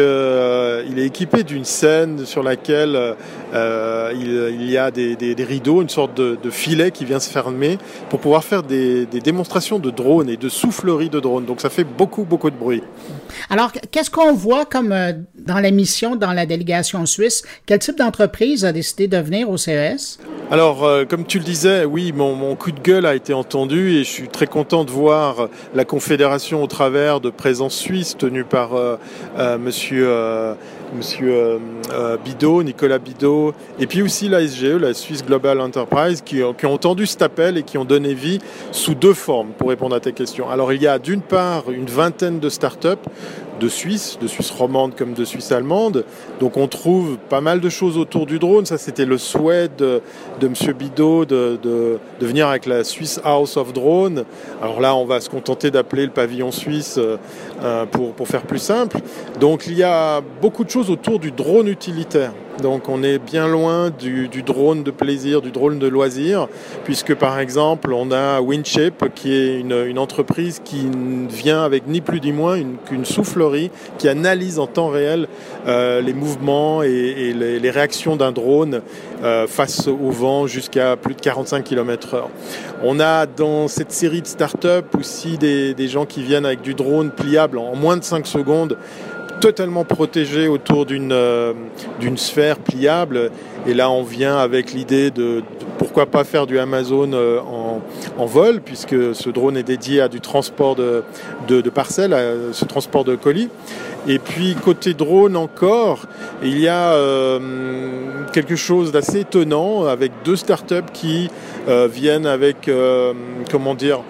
il est équipé d'une scène sur laquelle il, y a des, rideaux, une sorte de, filet qui vient se fermer pour pouvoir faire des, des démonstrations de drones et de soufflerie de drones. Donc ça fait beaucoup, beaucoup de bruit. Alors, qu'est-ce qu'on voit comme euh, dans la mission, dans la délégation suisse? Quel type d'entreprise a décidé de venir au CES? Alors, euh, comme tu le disais, oui, mon, coup de gueule a été entendu et je suis très content de voir la Confédération au travers de présence suisse tenue par euh, monsieur Monsieur Bidot, Nicolas Bidot, et puis aussi la SGE, la Swiss Global Enterprise, qui, ont entendu cet appel et qui ont donné vie sous deux formes pour répondre à tes questions. Alors il y a d'une part une vingtaine de startups de Suisse, de Suisse romande comme de Suisse allemande. Donc on trouve pas mal de choses autour du drone. Ça, c'était le souhait de, de M. Bidot de, de, venir avec la Swiss House of Drone. Alors là, on va se contenter d'appeler le pavillon suisse euh, pour faire plus simple. Donc il y a beaucoup de choses autour du drone utilitaire. Donc on est bien loin du, drone de plaisir, du drone de loisir, puisque par exemple on a Winship qui est une, entreprise qui vient avec ni plus ni moins qu'une soufflerie qui analyse en temps réel euh, les mouvements et, les, réactions d'un drone euh, face au vent jusqu'à plus de 45 km/h. On a dans cette série de startups aussi des, des gens qui viennent avec du drone pliable en moins de 5 secondes totalement protégé autour d'une euh, d'une sphère pliable. Et là, on vient avec l'idée de, pourquoi pas faire du Amazon euh, en, en, vol, puisque ce drone est dédié à du transport de, de, de, parcelles, à ce transport de colis. Et puis côté drone encore, il y a euh, quelque chose d'assez étonnant avec deux startups qui viennent avec, comment dire,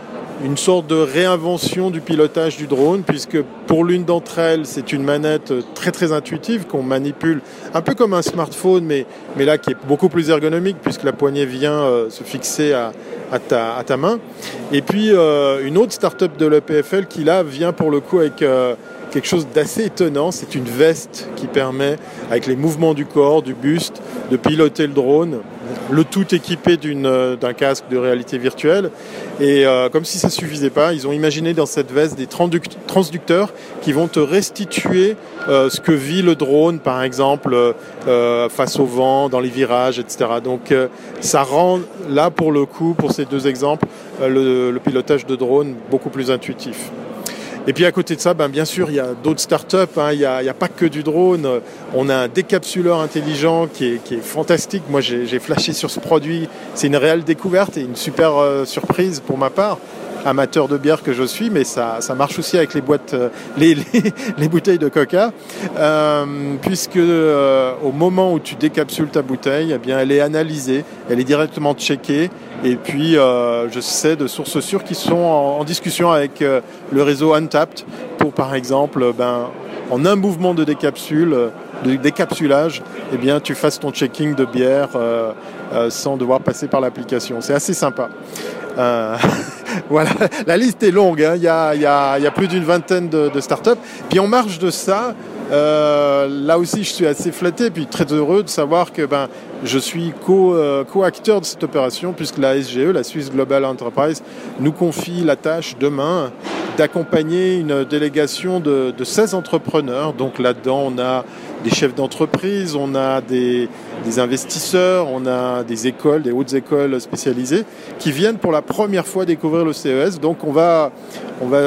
une sorte de réinvention du pilotage du drone, puisque pour l'une d'entre elles, c'est une manette très très intuitive qu'on manipule un peu comme un smartphone, mais, là qui est beaucoup plus ergonomique, puisque la poignée vient euh, se fixer à, ta, main. Et puis euh, une autre start-up de l'EPFL qui là vient pour le coup avec euh, quelque chose d'assez étonnant. C'est une veste qui permet, avec les mouvements du corps, du buste, de piloter le drone. Le tout équipé euh, d'un casque de réalité virtuelle. Et euh, comme si ça suffisait pas, ils ont imaginé dans cette veste des transducteurs qui vont te restituer euh, ce que vit le drone, par exemple, face au vent, dans les virages, etc. Donc ça rend, là pour le coup, pour ces deux exemples, le, le pilotage de drone beaucoup plus intuitif. Et puis à côté de ça, ben, bien sûr, il y a d'autres startups. Hein. Il n'y a, pas que du drone. On a un décapsuleur intelligent qui est, qui est fantastique. Moi, j'ai flashé sur ce produit. C'est une réelle découverte et une super euh, surprise pour ma part amateur de bière que je suis, mais ça, ça marche aussi avec les boîtes, euh, les, les, bouteilles de coca, euh, puisque euh, au moment où tu décapsules ta bouteille, eh bien, elle est analysée, elle est directement checkée, et puis je sais de sources sûres qui sont en, discussion avec le réseau Untapped pour, par exemple, ben, en un mouvement de décapsule, de décapsulage, eh bien, tu fasses ton checking de bière sans devoir passer par l'application. C'est assez sympa. voilà, la liste est longue. Hein. Il, y a, plus d'une vingtaine de, de, startups. Puis en marge de ça, euh, là aussi, je suis assez flatté, puis très heureux de savoir que ben, je suis euh, co-acteur de cette opération, puisque la SGE, la Swiss Global Enterprise, nous confie la tâche demain d'accompagner une délégation de, de 16 entrepreneurs. Donc là-dedans, on a des chefs d'entreprise, on a des, investisseurs, on a des écoles, des hautes écoles spécialisées qui viennent pour la première fois découvrir le CES. Donc on va,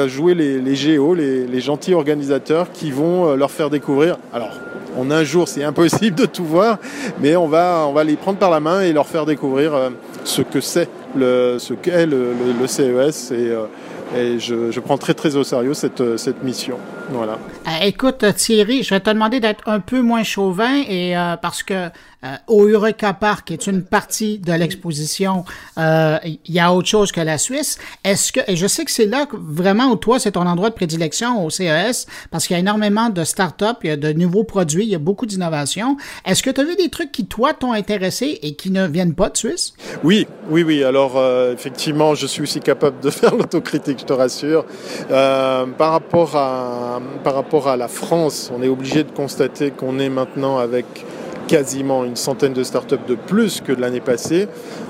jouer les, géos, les, gentils organisateurs qui vont euh, leur faire découvrir. Alors en un jour, c'est impossible de tout voir, mais on va, les prendre par la main et leur faire découvrir euh, ce que c'est, ce qu'est le, CES et euh, je, prends très très au sérieux cette mission. Voilà. Euh, écoute Thierry, je vais te demander d'être un peu moins chauvin et euh, parce que euh, au Eureka Park est une partie de l'exposition. Euh, il y a autre chose que la Suisse. Est-ce que, et je sais que c'est là vraiment où toi, c'est ton endroit de prédilection au CES, parce qu'il y a énormément de start-up, il y a de nouveaux produits, il y a beaucoup d'innovations. Est-ce que tu as vu des trucs qui, toi, t'ont intéressé et qui ne viennent pas de Suisse? Oui, oui, oui. Alors, euh, effectivement, je suis aussi capable de faire l'autocritique, je te rassure. Euh, par, rapport à, par rapport à la France, on est obligé de constater qu'on est maintenant avec quasiment une centaine de startups de plus que de l'année passée.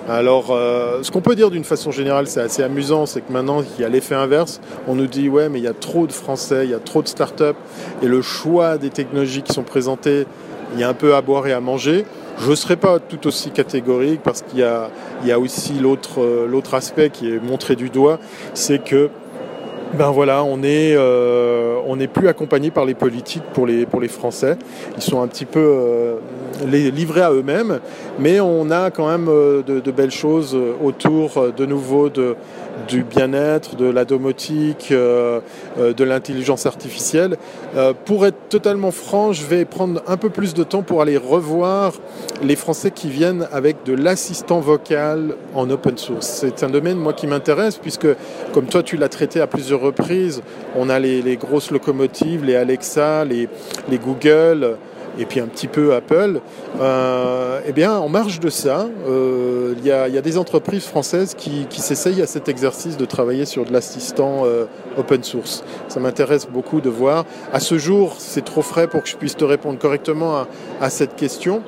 Alors, euh, ce qu'on peut dire d'une façon générale, c'est assez amusant, c'est que maintenant, il y a l'effet inverse. On nous dit, ouais, mais il y a trop de Français, il y a trop de startups, et le choix des technologies qui sont présentées, il y a un peu à boire et à manger. Je ne serai pas tout aussi catégorique parce qu'il y a, aussi euh, l'autre aspect qui est montré du doigt, c'est que ben voilà, on est, euh, on n'est plus accompagné par les politiques pour les, pour les Français. Ils sont un petit peu euh, livrés à eux-mêmes, mais on a quand même euh, de, belles choses autour de nouveau de, du bien-être, de la domotique, euh, euh, de l'intelligence artificielle. Euh, pour être totalement franc, je vais prendre un peu plus de temps pour aller revoir les Français qui viennent avec de l'assistant vocal en open source. C'est un domaine, moi, qui m'intéresse, puisque, comme toi, tu l'as traité à plusieurs reprises, on a les, les grosses locomotives, les Alexa, les, les Google, et puis un petit peu Apple, euh, eh bien, en marge de ça, euh, il y, a, des entreprises françaises qui, s'essayent à cet exercice de travailler sur de l'assistant euh, open source. Ça m'intéresse beaucoup de voir. À ce jour, c'est trop frais pour que je puisse te répondre correctement à, cette question.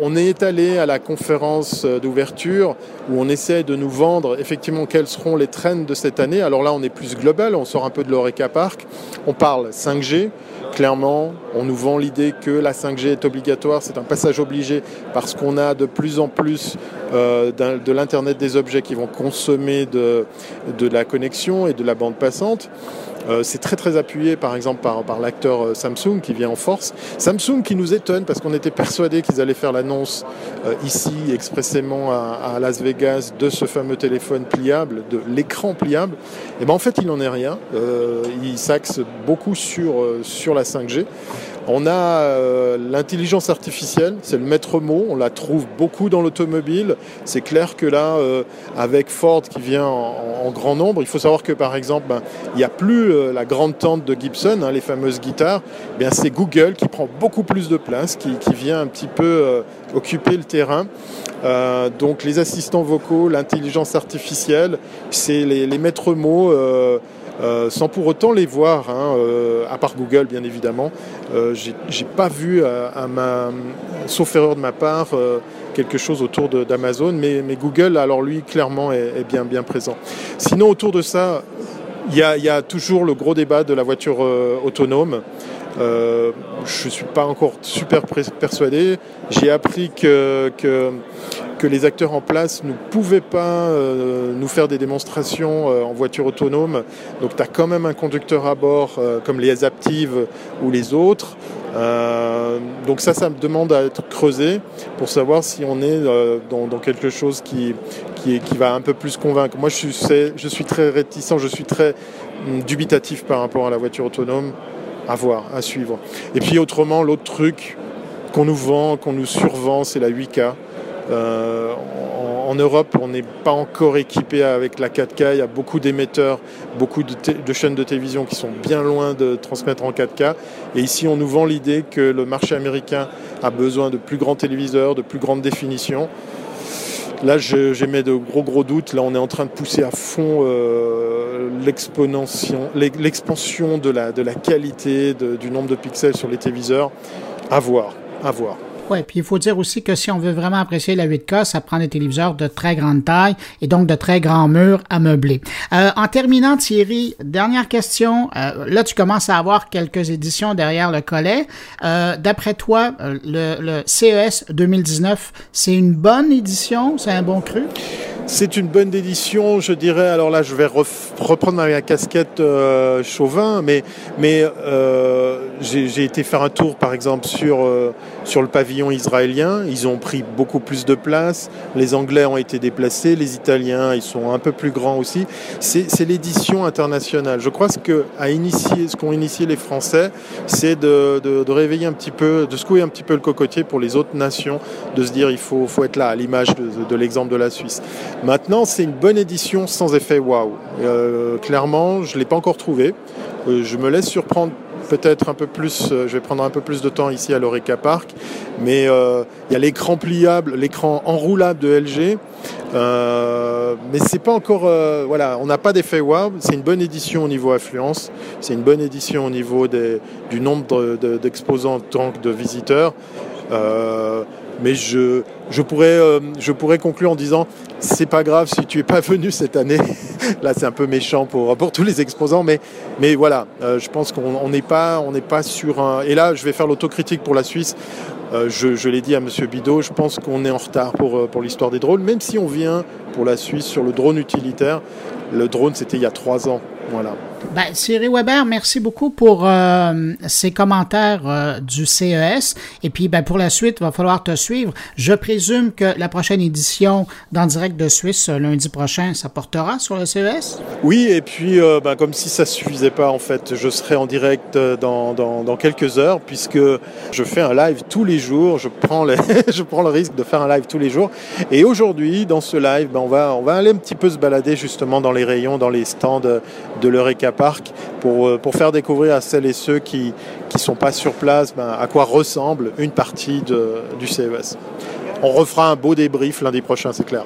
On est allé à la conférence d'ouverture où on essaie de nous vendre effectivement quels seront les trends de cette année. Alors là, on est plus global, on sort un peu de l'Oreca Park. On parle 5G. Clairement, on nous vend l'idée que la 5G est obligatoire, c'est un passage obligé parce qu'on a de plus en plus euh, de l'Internet des objets qui vont consommer de, de la connexion et de la bande passante. Euh, c'est très très appuyé par exemple par, l'acteur euh, Samsung qui vient en force. Samsung qui nous étonne parce qu'on était persuadé qu'ils allaient faire l'annonce euh, ici expressément à, à, Las Vegas de ce fameux téléphone pliable, de l'écran pliable. Et ben en fait il n'en est rien. Il s'axe beaucoup sur, sur la 5G. On a euh, l'intelligence artificielle, c'est le maître mot, on la trouve beaucoup dans l'automobile. C'est clair que là, euh, avec Ford qui vient en, grand nombre, il faut savoir que par exemple, ben, il n'y a plus euh, la grande tente de Gibson, hein, les fameuses guitares, eh c'est Google qui prend beaucoup plus de place, qui, vient un petit peu occuper le terrain. Donc les assistants vocaux, l'intelligence artificielle, c'est les maîtres mots. Euh, sans pour autant les voir, hein, euh, à part Google bien évidemment. Euh, J'ai pas vu, à, ma, sauf erreur de ma part, quelque chose autour d'Amazon, mais, Google, alors lui, clairement, est, bien, présent. Sinon, autour de ça, il y, y a, toujours le gros débat de la voiture autonome. Je ne suis pas encore super persuadé. J'ai appris que, que, les acteurs en place ne pouvaient pas euh, nous faire des démonstrations euh, en voiture autonome. Donc tu as quand même un conducteur à bord, euh, comme les Aptives ou les autres. Donc ça, ça me demande à être creusé pour savoir si on est dans, quelque chose qui, qui, qui, va un peu plus convaincre. Moi, je suis, je suis très réticent, je suis très hum, dubitatif par rapport à la voiture autonome à voir, à suivre. Et puis autrement, l'autre truc qu'on nous vend, qu'on nous survend, c'est la 8K. Euh, en, Europe, on n'est pas encore équipé avec la 4K. Il y a beaucoup d'émetteurs, beaucoup de, chaînes de télévision qui sont bien loin de transmettre en 4K. Et ici, on nous vend l'idée que le marché américain a besoin de plus grands téléviseurs, de plus grande définition. Là, j'émets de gros gros doutes. Là, on est en train de pousser à fond euh, l'expansion de la, de la qualité du nombre de pixels sur les téléviseurs. À voir, à voir. Oui, puis il faut dire aussi que si on veut vraiment apprécier la 8K, ça prend des téléviseurs de très grande taille et donc de très grands murs à meubler. Euh, en terminant, Thierry, dernière question. Euh, là, tu commences à avoir quelques éditions derrière le collet. Euh, D'après toi, euh, le, le, CES 2019, c'est une bonne édition? C'est un bon cru? C'est une bonne édition, je dirais. Alors là, je vais reprendre ma casquette euh, chauvin, mais, mais euh, j'ai été faire un tour, par exemple, sur, euh, sur le pavillon israélien. Ils ont pris beaucoup plus de place. Les Anglais ont été déplacés. Les Italiens, ils sont un peu plus grands aussi. C'est l'édition internationale. Je crois ce que a initié, ce qu'ont initié les Français, c'est de, de, de, réveiller un petit peu, de secouer un petit peu le cocotier pour les autres nations, de se dire il faut, faut être là, à l'image de, de l'exemple de la Suisse. Maintenant, c'est une bonne édition sans effet waouh. Euh, clairement, je ne l'ai pas encore trouvé. Euh, je me laisse surprendre peut-être un peu plus, euh, je vais prendre un peu plus de temps ici à l'Oreca Park, mais il y a l'écran pliable, l'écran enroulable de LG, euh, mais c'est pas encore, voilà, on n'a pas d'effet wow, c'est une bonne édition au niveau affluence, c'est une bonne édition au niveau du nombre d'exposants de, de, tant que de visiteurs, mais je, je, pourrais, je pourrais conclure en disant c'est pas grave si tu es pas venu cette année. Là, c'est un peu méchant pour, pour tous les exposants, mais, mais voilà, je pense qu'on n'est pas, on pas sur un. Et là, je vais faire l'autocritique pour la Suisse. je, je l'ai dit à M. Bidot, je pense qu'on est en retard pour, pour l'histoire des drones, même si on vient pour la Suisse sur le drone utilitaire. Le drone, c'était il y a trois ans. Voilà. Ben, Thierry Weber, merci beaucoup pour euh, ces commentaires euh, du CES. Et puis, ben, pour la suite, il va falloir te suivre. Je présume que la prochaine édition d'En direct de Suisse, euh, lundi prochain, ça portera sur le CES? Oui, et puis, ben, comme si ça ne suffisait pas, en fait, je serai en direct dans, dans, dans, quelques heures, puisque je fais un live tous les jours. Je prends, les je prends le risque de faire un live tous les jours. Et aujourd'hui, dans ce live, ben, on, va, on va aller un petit peu se balader justement dans les rayons, dans les stands de l'Eureka Park pour, euh, pour faire découvrir à celles et ceux qui ne sont pas sur place ben, à quoi ressemble une partie de, du CES. On refera un beau débrief lundi prochain, c'est clair.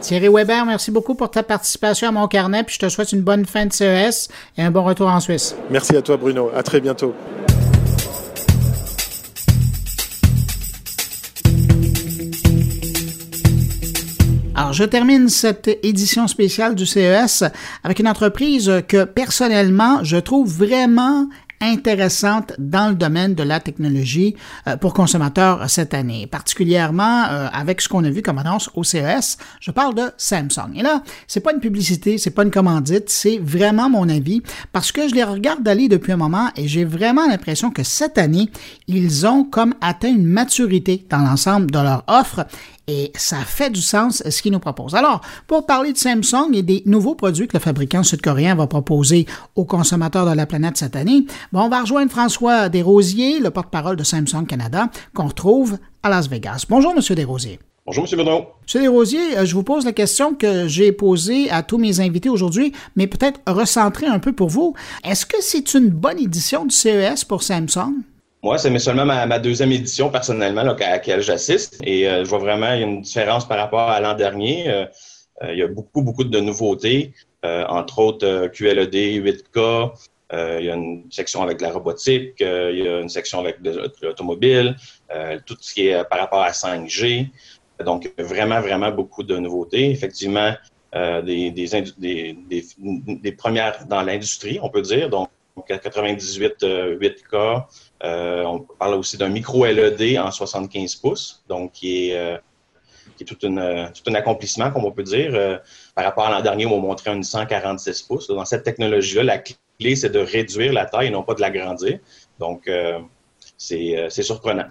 Thierry Weber, merci beaucoup pour ta participation à mon carnet, puis je te souhaite une bonne fin de CES et un bon retour en Suisse. Merci à toi, Bruno. À très bientôt. Je termine cette édition spéciale du CES avec une entreprise que personnellement, je trouve vraiment intéressante dans le domaine de la technologie euh, pour consommateurs cette année, particulièrement euh, avec ce qu'on a vu comme annonce au CES. Je parle de Samsung. Et là, c'est pas une publicité, c'est pas une commandite, c'est vraiment mon avis parce que je les regarde aller depuis un moment et j'ai vraiment l'impression que cette année, ils ont comme atteint une maturité dans l'ensemble de leur offre et ça fait du sens ce qu'ils nous proposent. Alors, pour parler de Samsung et des nouveaux produits que le fabricant sud-coréen va proposer aux consommateurs de la planète cette année, bon, on va rejoindre François Desrosiers, le porte-parole de Samsung Canada, qu'on retrouve à Las Vegas. Bonjour, Monsieur Desrosiers. Bonjour, M. Benoît. M. Desrosiers, euh, je vous pose la question que j'ai posée à tous mes invités aujourd'hui, mais peut-être recentrer un peu pour vous. Est-ce que c'est une bonne édition du CES pour Samsung? Moi, c'est seulement ma, deuxième édition personnellement à laquelle j'assiste et euh, je vois vraiment une différence par rapport à l'an dernier. Euh, euh, il y a beaucoup, beaucoup de nouveautés, entre autres QLED 8K. il y a une section avec la robotique, il y a une section avec l'automobile, tout ce qui est par rapport à 5G. Donc, vraiment, vraiment beaucoup de nouveautés. Effectivement, des, des, des, premières dans l'industrie, on peut dire. Donc, 98 8K, euh, on parle aussi d'un micro LED en 75 pouces, donc qui est, euh, est tout, une, un accomplissement, comme on peut dire. Euh, par rapport à l'an dernier, on m'a montré un 146 pouces. Dans cette technologie-là, la clé, c'est de réduire la taille et non pas de l'agrandir. Donc, c'est surprenant.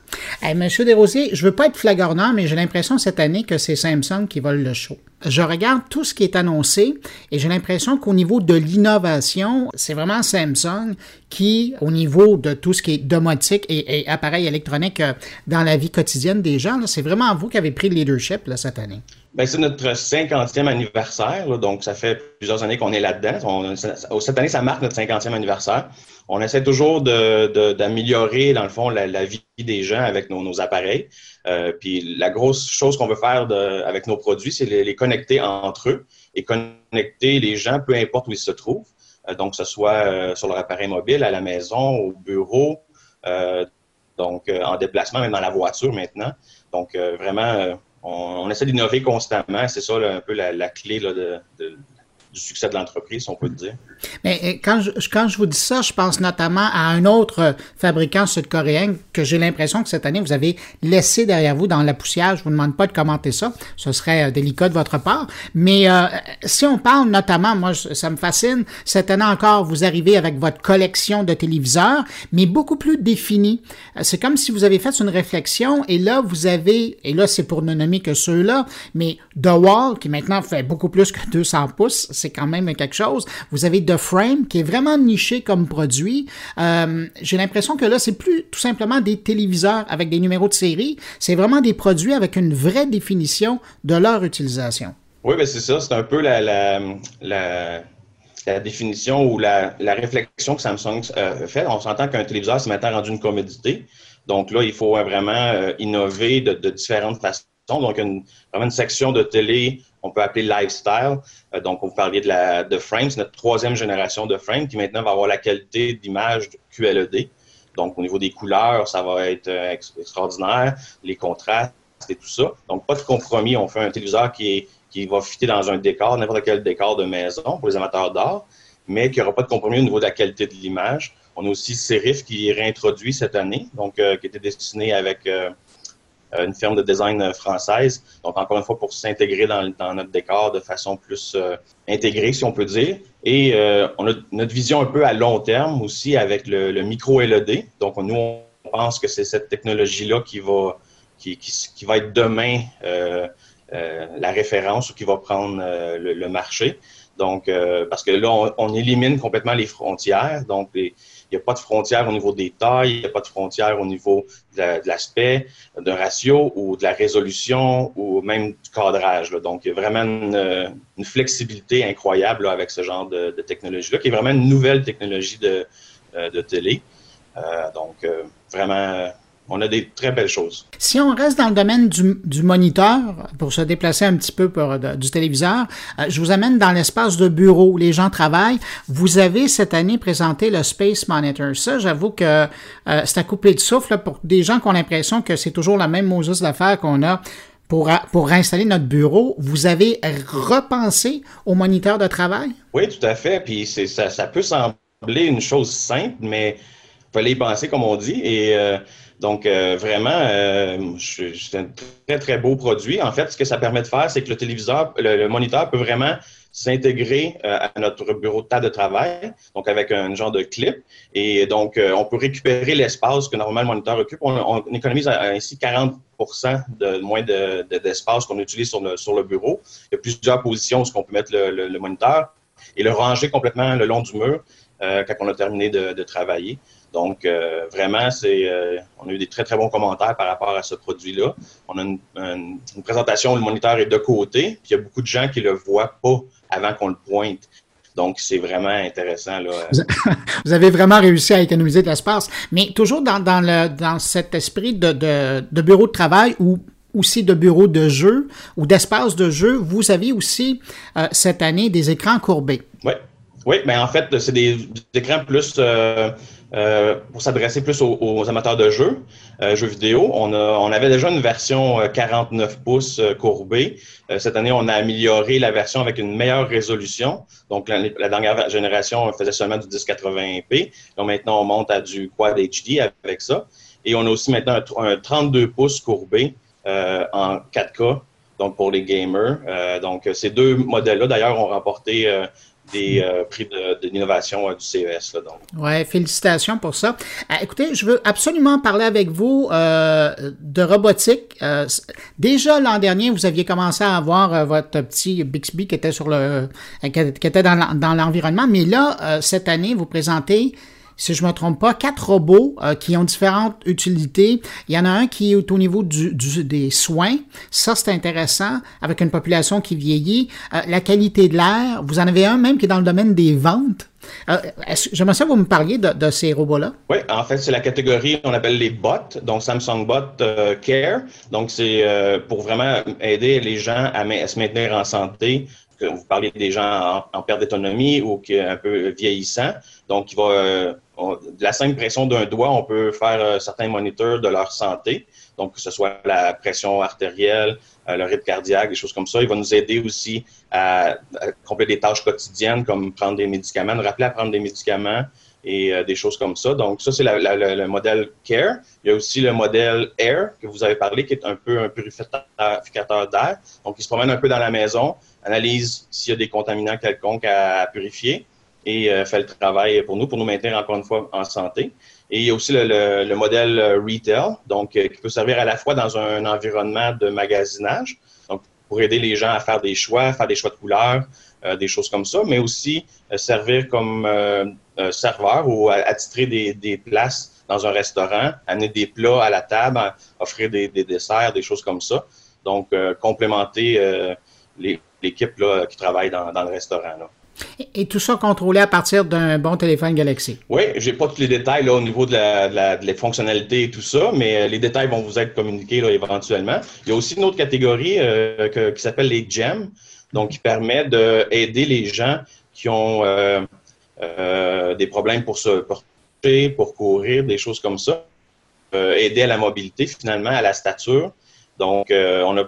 Monsieur Desrosiers, je veux pas être flagornant, mais j'ai l'impression cette année que c'est Samsung qui vole le show je regarde tout ce qui est annoncé et j'ai l'impression qu'au niveau de l'innovation, c'est vraiment Samsung qui, au niveau de tout ce qui est domotique et, appareils électroniques euh, dans la vie quotidienne des gens, c'est vraiment vous qui avez pris le leadership cette année. Ben, c'est notre 50e anniversaire, donc ça fait plusieurs années qu'on est là-dedans. Cette année, ça marque notre 50e anniversaire. On essaie toujours d'améliorer, dans le fond, la, vie des gens avec nos, appareils. Euh, puis la grosse chose qu'on veut faire avec nos produits, c'est les, connecter entre eux et connecter les gens, peu importe où ils se trouvent. Euh, donc, que ce soit euh, sur leur appareil mobile, à la maison, au bureau, donc en déplacement, même dans la voiture maintenant. Donc, vraiment on, essaie d'innover constamment. C'est ça un peu la, clé de, du succès de l'entreprise, on peut le dire. Mais euh, quand je, quand je vous dis ça, je pense notamment à un autre fabricant sud-coréen que j'ai l'impression que cette année, vous avez laissé derrière vous dans la poussière. Je vous demande pas de commenter ça. Ce serait euh, délicat de votre part. Mais euh, si on parle notamment, moi, ça me fascine, cette année encore, vous arrivez avec votre collection de téléviseurs, mais beaucoup plus définie. C'est comme si vous avez fait une réflexion et là, vous avez, et là, c'est pour ne nommer que ceux-là, mais The Wall, qui maintenant fait beaucoup plus que 200 pouces, c'est quand même quelque chose. Vous avez The Frame, qui est vraiment niché comme produit. Euh, j'ai l'impression que là, c'est plus tout simplement des téléviseurs avec des numéros de série. C'est vraiment des produits avec une vraie définition de leur utilisation. Oui, ben c'est ça. C'est un peu la, la, définition ou la, réflexion que Samsung euh, fait. On s'entend qu'un téléviseur, c'est maintenant rendu une commodité. Donc là, il faut vraiment euh, innover de, différentes façons. Donc, une, vraiment une section de télé on peut appeler lifestyle. Euh, donc, vous parliez de, la, de Frame, c'est notre troisième génération de Frame qui maintenant va avoir la qualité d'image QLED. Donc, au niveau des couleurs, ça va être extraordinaire, les contrastes et tout ça. Donc, pas de compromis. On fait un téléviseur qui, est, qui va fitter dans un décor, n'importe quel décor de maison pour les amateurs d'art, mais qui n'aura pas de compromis au niveau de la qualité de l'image. On a aussi Serif qui est réintroduit cette année, donc qui était destiné avec euh, une firme de design euh, française. Donc, encore une fois, pour s'intégrer dans, notre décor de façon plus euh, intégrée, si on peut dire. Et on a notre vision un peu à long terme aussi avec le, micro LED. Donc, nous, on pense que c'est cette technologie-là qui va, qui, qui, va être demain la référence ou qui va prendre le, marché. Donc, parce que là, on, on, élimine complètement les frontières. Donc, les, n'y a pas de frontière au niveau des tailles, il n'y a pas de frontière au niveau de l'aspect, d'un ratio ou de la résolution ou même du cadrage. Donc, il y a vraiment une, flexibilité incroyable avec ce genre de, technologie-là, qui est vraiment une nouvelle technologie de, euh, télé. Euh, donc, euh, vraiment on a des très belles choses. Si on reste dans le domaine du, moniteur, pour se déplacer un petit peu pour, du téléviseur, euh, je vous amène dans l'espace de bureau où les gens travaillent. Vous avez cette année présenté le Space Monitor. Ça, j'avoue que euh, c'est à couper de souffle pour des gens qui ont l'impression que c'est toujours la même Moses d'affaires qu'on a pour, pour installer notre bureau, vous avez repensé au moniteur de travail? Oui, tout à fait. Puis ça, ça peut sembler une chose simple, mais il fallait y penser, comme on dit. Et euh, donc, euh, vraiment, euh, c'est un très, très beau produit. En fait, ce que ça permet de faire, c'est que le téléviseur, le, moniteur peut vraiment s'intégrer euh, à notre bureau de table de travail, donc avec un genre de clip. Et donc, on peut récupérer l'espace que normalement le moniteur occupe. On, économise ainsi 40% de moins d'espace qu'on utilise sur le, sur le bureau. Il y a plusieurs positions où on peut mettre le, moniteur et le ranger complètement le long du mur quand on a terminé de travailler. Donc, euh, vraiment, c'est, euh, on a eu des très, très bons commentaires par rapport à ce produit-là. On a une, présentation où le moniteur est de côté, puis il y a beaucoup de gens qui le voient pas avant qu'on le pointe. Donc, c'est vraiment intéressant. Là. Vous avez vraiment réussi à économiser de l'espace, mais toujours dans, dans, le, dans cet esprit de, de, de bureau de travail ou aussi de bureau de jeu ou d'espace de jeu, vous avez aussi euh, cette année des écrans courbés. Oui, oui, mais en fait, c'est des, écrans plus euh, pour s'adresser plus aux, amateurs de jeux, euh, jeux vidéo. On, a, on avait déjà une version 49 euh, pouces courbée. cette année, on a amélioré la version avec une meilleure résolution. Donc, la, dernière génération on faisait seulement du 1080p. Donc, maintenant, on monte à du Quad HD avec ça. Et on a aussi maintenant un, 32 pouces courbé en 4K donc pour les gamers. donc, ces deux modèles-là, d'ailleurs, ont remporté des euh, prix de, euh, du CES. Oui, félicitations pour ça. Euh, écoutez, je veux absolument parler avec vous de robotique. déjà l'an dernier, vous aviez commencé à avoir votre petit Bixby qui était sur le qui était dans l'environnement, mais là, cette année, vous présentez si je me trompe pas, quatre robots euh, qui ont différentes utilités. Il y en a un qui est au niveau des soins. Ça, c'est intéressant, avec une population qui vieillit. Euh, la qualité de l'air. Vous en avez un même qui est dans le domaine des ventes. Euh, J'aimerais ça que vous me parliez de, ces robots-là. Oui, en fait, c'est la catégorie qu'on appelle les bots, donc Samsung Bot euh, Care. Donc, c'est pour vraiment aider les gens à, à, se maintenir en santé. Vous parlez des gens en, en perte d'autonomie ou qui est un peu vieillissant. Donc, il va de la simple pression d'un doigt, on peut faire euh, certains moniteurs de leur santé. Donc, que ce soit la pression artérielle, euh, le rythme cardiaque, des choses comme ça. Il va nous aider aussi à, compléter des tâches quotidiennes comme prendre des médicaments, nous rappeler à prendre des médicaments et euh, des choses comme ça. Donc, ça, c'est le modèle CARE. Il y a aussi le modèle AIR que vous avez parlé, qui est un peu un purificateur d'air. Donc, il se promène un peu dans la maison, analyse s'il y a des contaminants quelconques à purifier et euh, fait le travail pour nous, pour nous maintenir encore une fois en santé. Et il y a aussi le, modèle euh, retail, donc euh, qui peut servir à la fois dans un environnement de magasinage, donc pour aider les gens à faire des choix, faire des choix de couleurs, des choses comme ça, mais aussi servir comme serveur ou attitrer des, des, places dans un restaurant, amener des plats à la table, offrir des, des desserts, des choses comme ça. Donc, complémenter l'équipe qui travaille dans, dans le restaurant. Là. Et tout ça contrôlé à partir d'un bon téléphone Galaxy. Oui, j'ai pas tous les détails là, au niveau de la, de, fonctionnalités et tout ça, mais euh, les détails vont vous être communiqués là, éventuellement. Il y a aussi une autre catégorie euh, qui s'appelle les GEM, donc qui permet d'aider les gens qui ont euh, des problèmes pour se pour courir, des choses comme ça. aider à la mobilité, finalement, à la stature. Donc, on a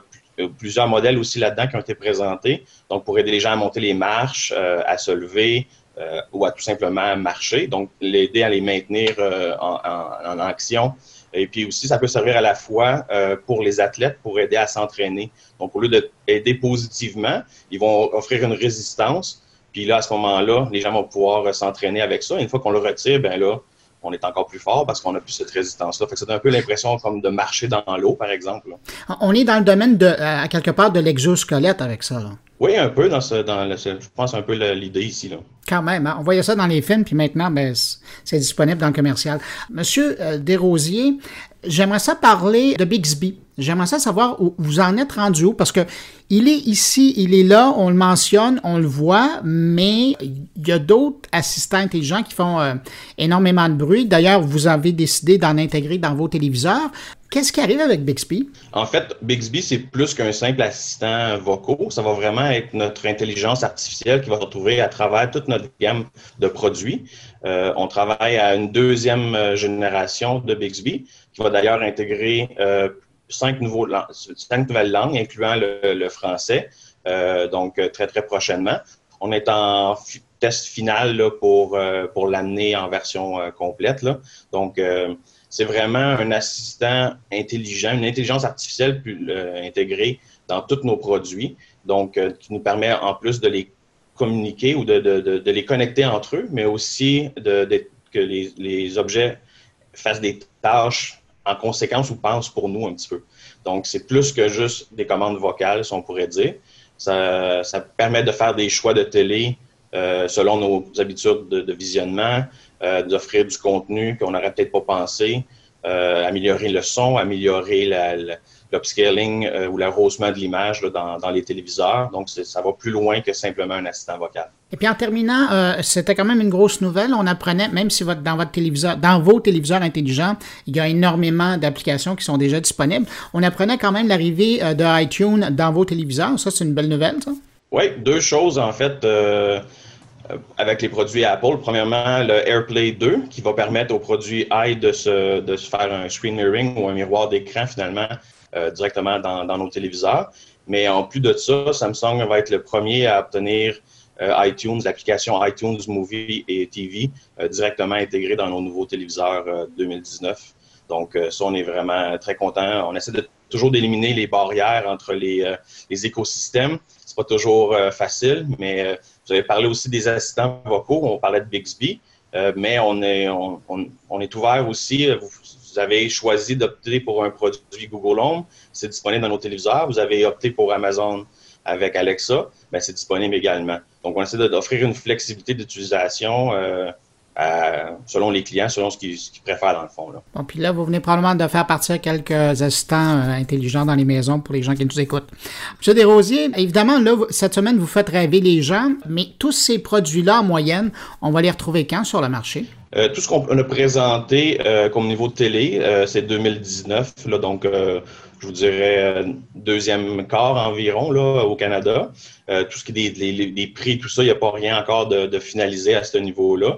plusieurs modèles aussi là-dedans qui ont été présentés. Donc, pour aider les gens à monter les marches, à se lever, euh, ou à tout simplement marcher. Donc, l'aider à les maintenir euh, en, action. Et puis aussi, ça peut servir à la fois euh, pour les athlètes pour aider à s'entraîner. Donc, au lieu d'aider positivement, ils vont offrir une résistance. Puis là, à ce moment-là, les gens vont pouvoir s'entraîner avec ça. une fois qu'on le retire, ben là, on est encore plus fort parce qu'on a plus cette résistance-là. Fait que c'est un peu l'impression comme de marcher dans l'eau, par exemple. On est dans le domaine de, à quelque part de l'exosquelette avec ça. Oui, un peu dans ce, dans je pense un peu l'idée ici là. Quand même, hein. on voyait ça dans les films, puis maintenant, ben, c'est disponible dans le commercial. Monsieur euh, Desrosiers, j'aimerais ça parler de Bixby. J'aimerais ça savoir où vous en êtes rendu où, parce que il est ici, il est là, on le mentionne, on le voit, mais il y a d'autres assistants intelligents qui font euh, énormément de bruit. D'ailleurs, vous avez décidé d'en intégrer dans vos téléviseurs. Qu'est-ce qui arrive avec Bixby? En fait, Bixby, c'est plus qu'un simple assistant vocaux. Ça va vraiment être notre intelligence artificielle qui va se retrouver à travers toute notre gamme de produits. Euh, on travaille à une deuxième euh, génération de Bixby qui va d'ailleurs intégrer euh, cinq, nouveaux, cinq nouvelles langues, incluant le, français, donc très, très prochainement. On est en test final pour, pour l'amener en version complète. Donc, c'est vraiment un assistant intelligent, une intelligence artificielle plus, euh, intégrée dans tous nos produits, donc euh, qui nous permet en plus de les communiquer ou de, de, de, les connecter entre eux, mais aussi de, que les, les, objets fassent des tâches en conséquence ou pensent pour nous un petit peu. Donc, c'est plus que juste des commandes vocales, si on pourrait dire. Ça, ça permet de faire des choix de télé euh, selon nos habitudes de, visionnement, d'offrir du contenu qu'on n'aurait peut-être pas pensé, euh, améliorer le son, améliorer l'upscaling euh, ou l'arrosement de l'image dans, les téléviseurs. Donc, ça va plus loin que simplement un assistant vocal. Et puis en terminant, c'était quand même une grosse nouvelle. On apprenait, même si votre, dans votre téléviseur, dans vos téléviseurs intelligents, il y a énormément d'applications qui sont déjà disponibles. On apprenait quand même l'arrivée de iTunes dans vos téléviseurs. Ça, c'est une belle nouvelle, ça? Oui, deux choses en fait. Euh, avec les produits Apple. Premièrement, le AirPlay 2 qui va permettre aux produits i de se, faire un screen mirroring ou un miroir d'écran finalement euh, directement dans, dans, nos téléviseurs. Mais en plus de ça, Samsung va être le premier à obtenir euh, iTunes, l'application iTunes Movie et TV directement intégrée dans nos nouveaux téléviseurs 2019. Donc, ça, on est vraiment très content. On essaie de toujours d'éliminer les barrières entre les, les écosystèmes. C'est pas toujours facile, mais vous avez parlé aussi des assistants vocaux, on parlait de Bixby, euh, mais on est, on, on, est ouvert aussi. Vous, avez choisi d'opter pour un produit Google Home, c'est disponible dans nos téléviseurs. Vous avez opté pour Amazon avec Alexa, ben c'est disponible également. Donc, on essaie d'offrir une flexibilité d'utilisation. Euh, selon les clients, selon ce qu'ils préfèrent dans le fond. Là. Bon, puis là, vous venez probablement de faire partir quelques assistants euh, intelligents dans les maisons pour les gens qui nous écoutent. Monsieur Desrosiers, évidemment, là, cette semaine, vous faites rêver les gens, mais tous ces produits-là, en moyenne, on va les retrouver quand sur le marché? Euh, tout ce qu'on a présenté euh, comme niveau de télé, c'est 2019, là, donc je vous dirais deuxième quart environ là, au Canada. tout ce qui est des, prix, tout ça, il n'y a pas rien encore de, de finalisé à ce niveau-là.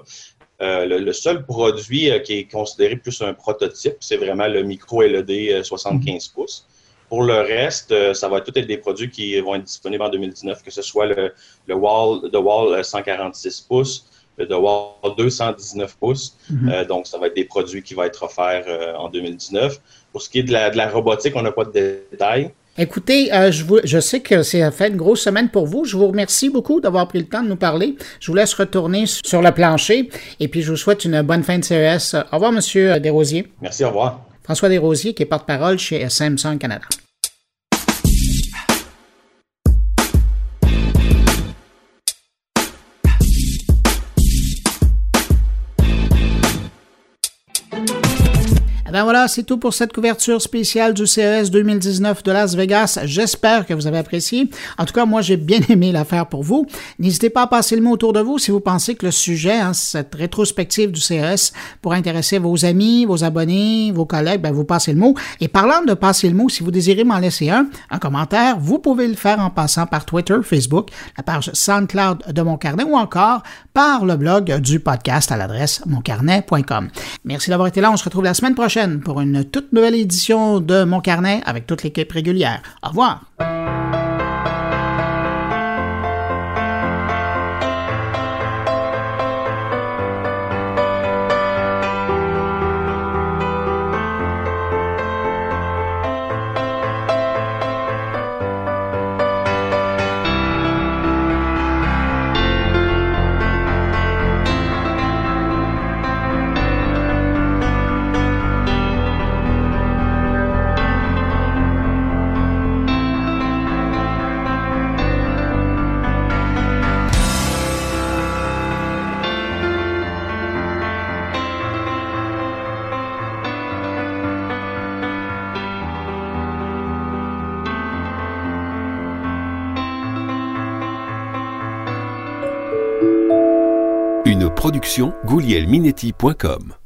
Euh, le, seul produit euh, qui est considéré plus un prototype, c'est vraiment le micro LED 75 pouces. Pour le reste, euh, ça va tout être des produits qui vont être disponibles en 2019, que ce soit le, le Wall, The Wall 146 pouces, le The Wall 219 pouces. Mhm. donc, ça va être des produits qui vont être offerts en 2019. Pour ce qui est de la, de la robotique, on n'a pas de détails. Écoutez, euh, je, vous, je sais que c'est fait une grosse semaine pour vous. Je vous remercie beaucoup d'avoir pris le temps de nous parler. Je vous laisse retourner sur le plancher et puis je vous souhaite une bonne fin de CES. Au revoir, Monsieur Desrosiers. Merci, au revoir. François Desrosiers, qui est porte-parole chez Samsung Canada. Ben voilà, c'est tout pour cette couverture spéciale du CES 2019 de Las Vegas. J'espère que vous avez apprécié. En tout cas, moi, j'ai bien aimé l'affaire pour vous. N'hésitez pas à passer le mot autour de vous si vous pensez que le sujet, hein, cette rétrospective du CES, pourrait intéresser vos amis, vos abonnés, vos collègues. Ben, vous passez le mot. Et parlant de passer le mot, si vous désirez m'en laisser un, un commentaire, vous pouvez le faire en passant par Twitter, Facebook, la page SoundCloud de Mon Carnet ou encore par le blog du podcast à l'adresse moncarnet.com. Merci d'avoir été là. On se retrouve la semaine pour une toute nouvelle édition de Mon Carnet avec toute l'équipe régulière. Au revoir. goulielminetti.com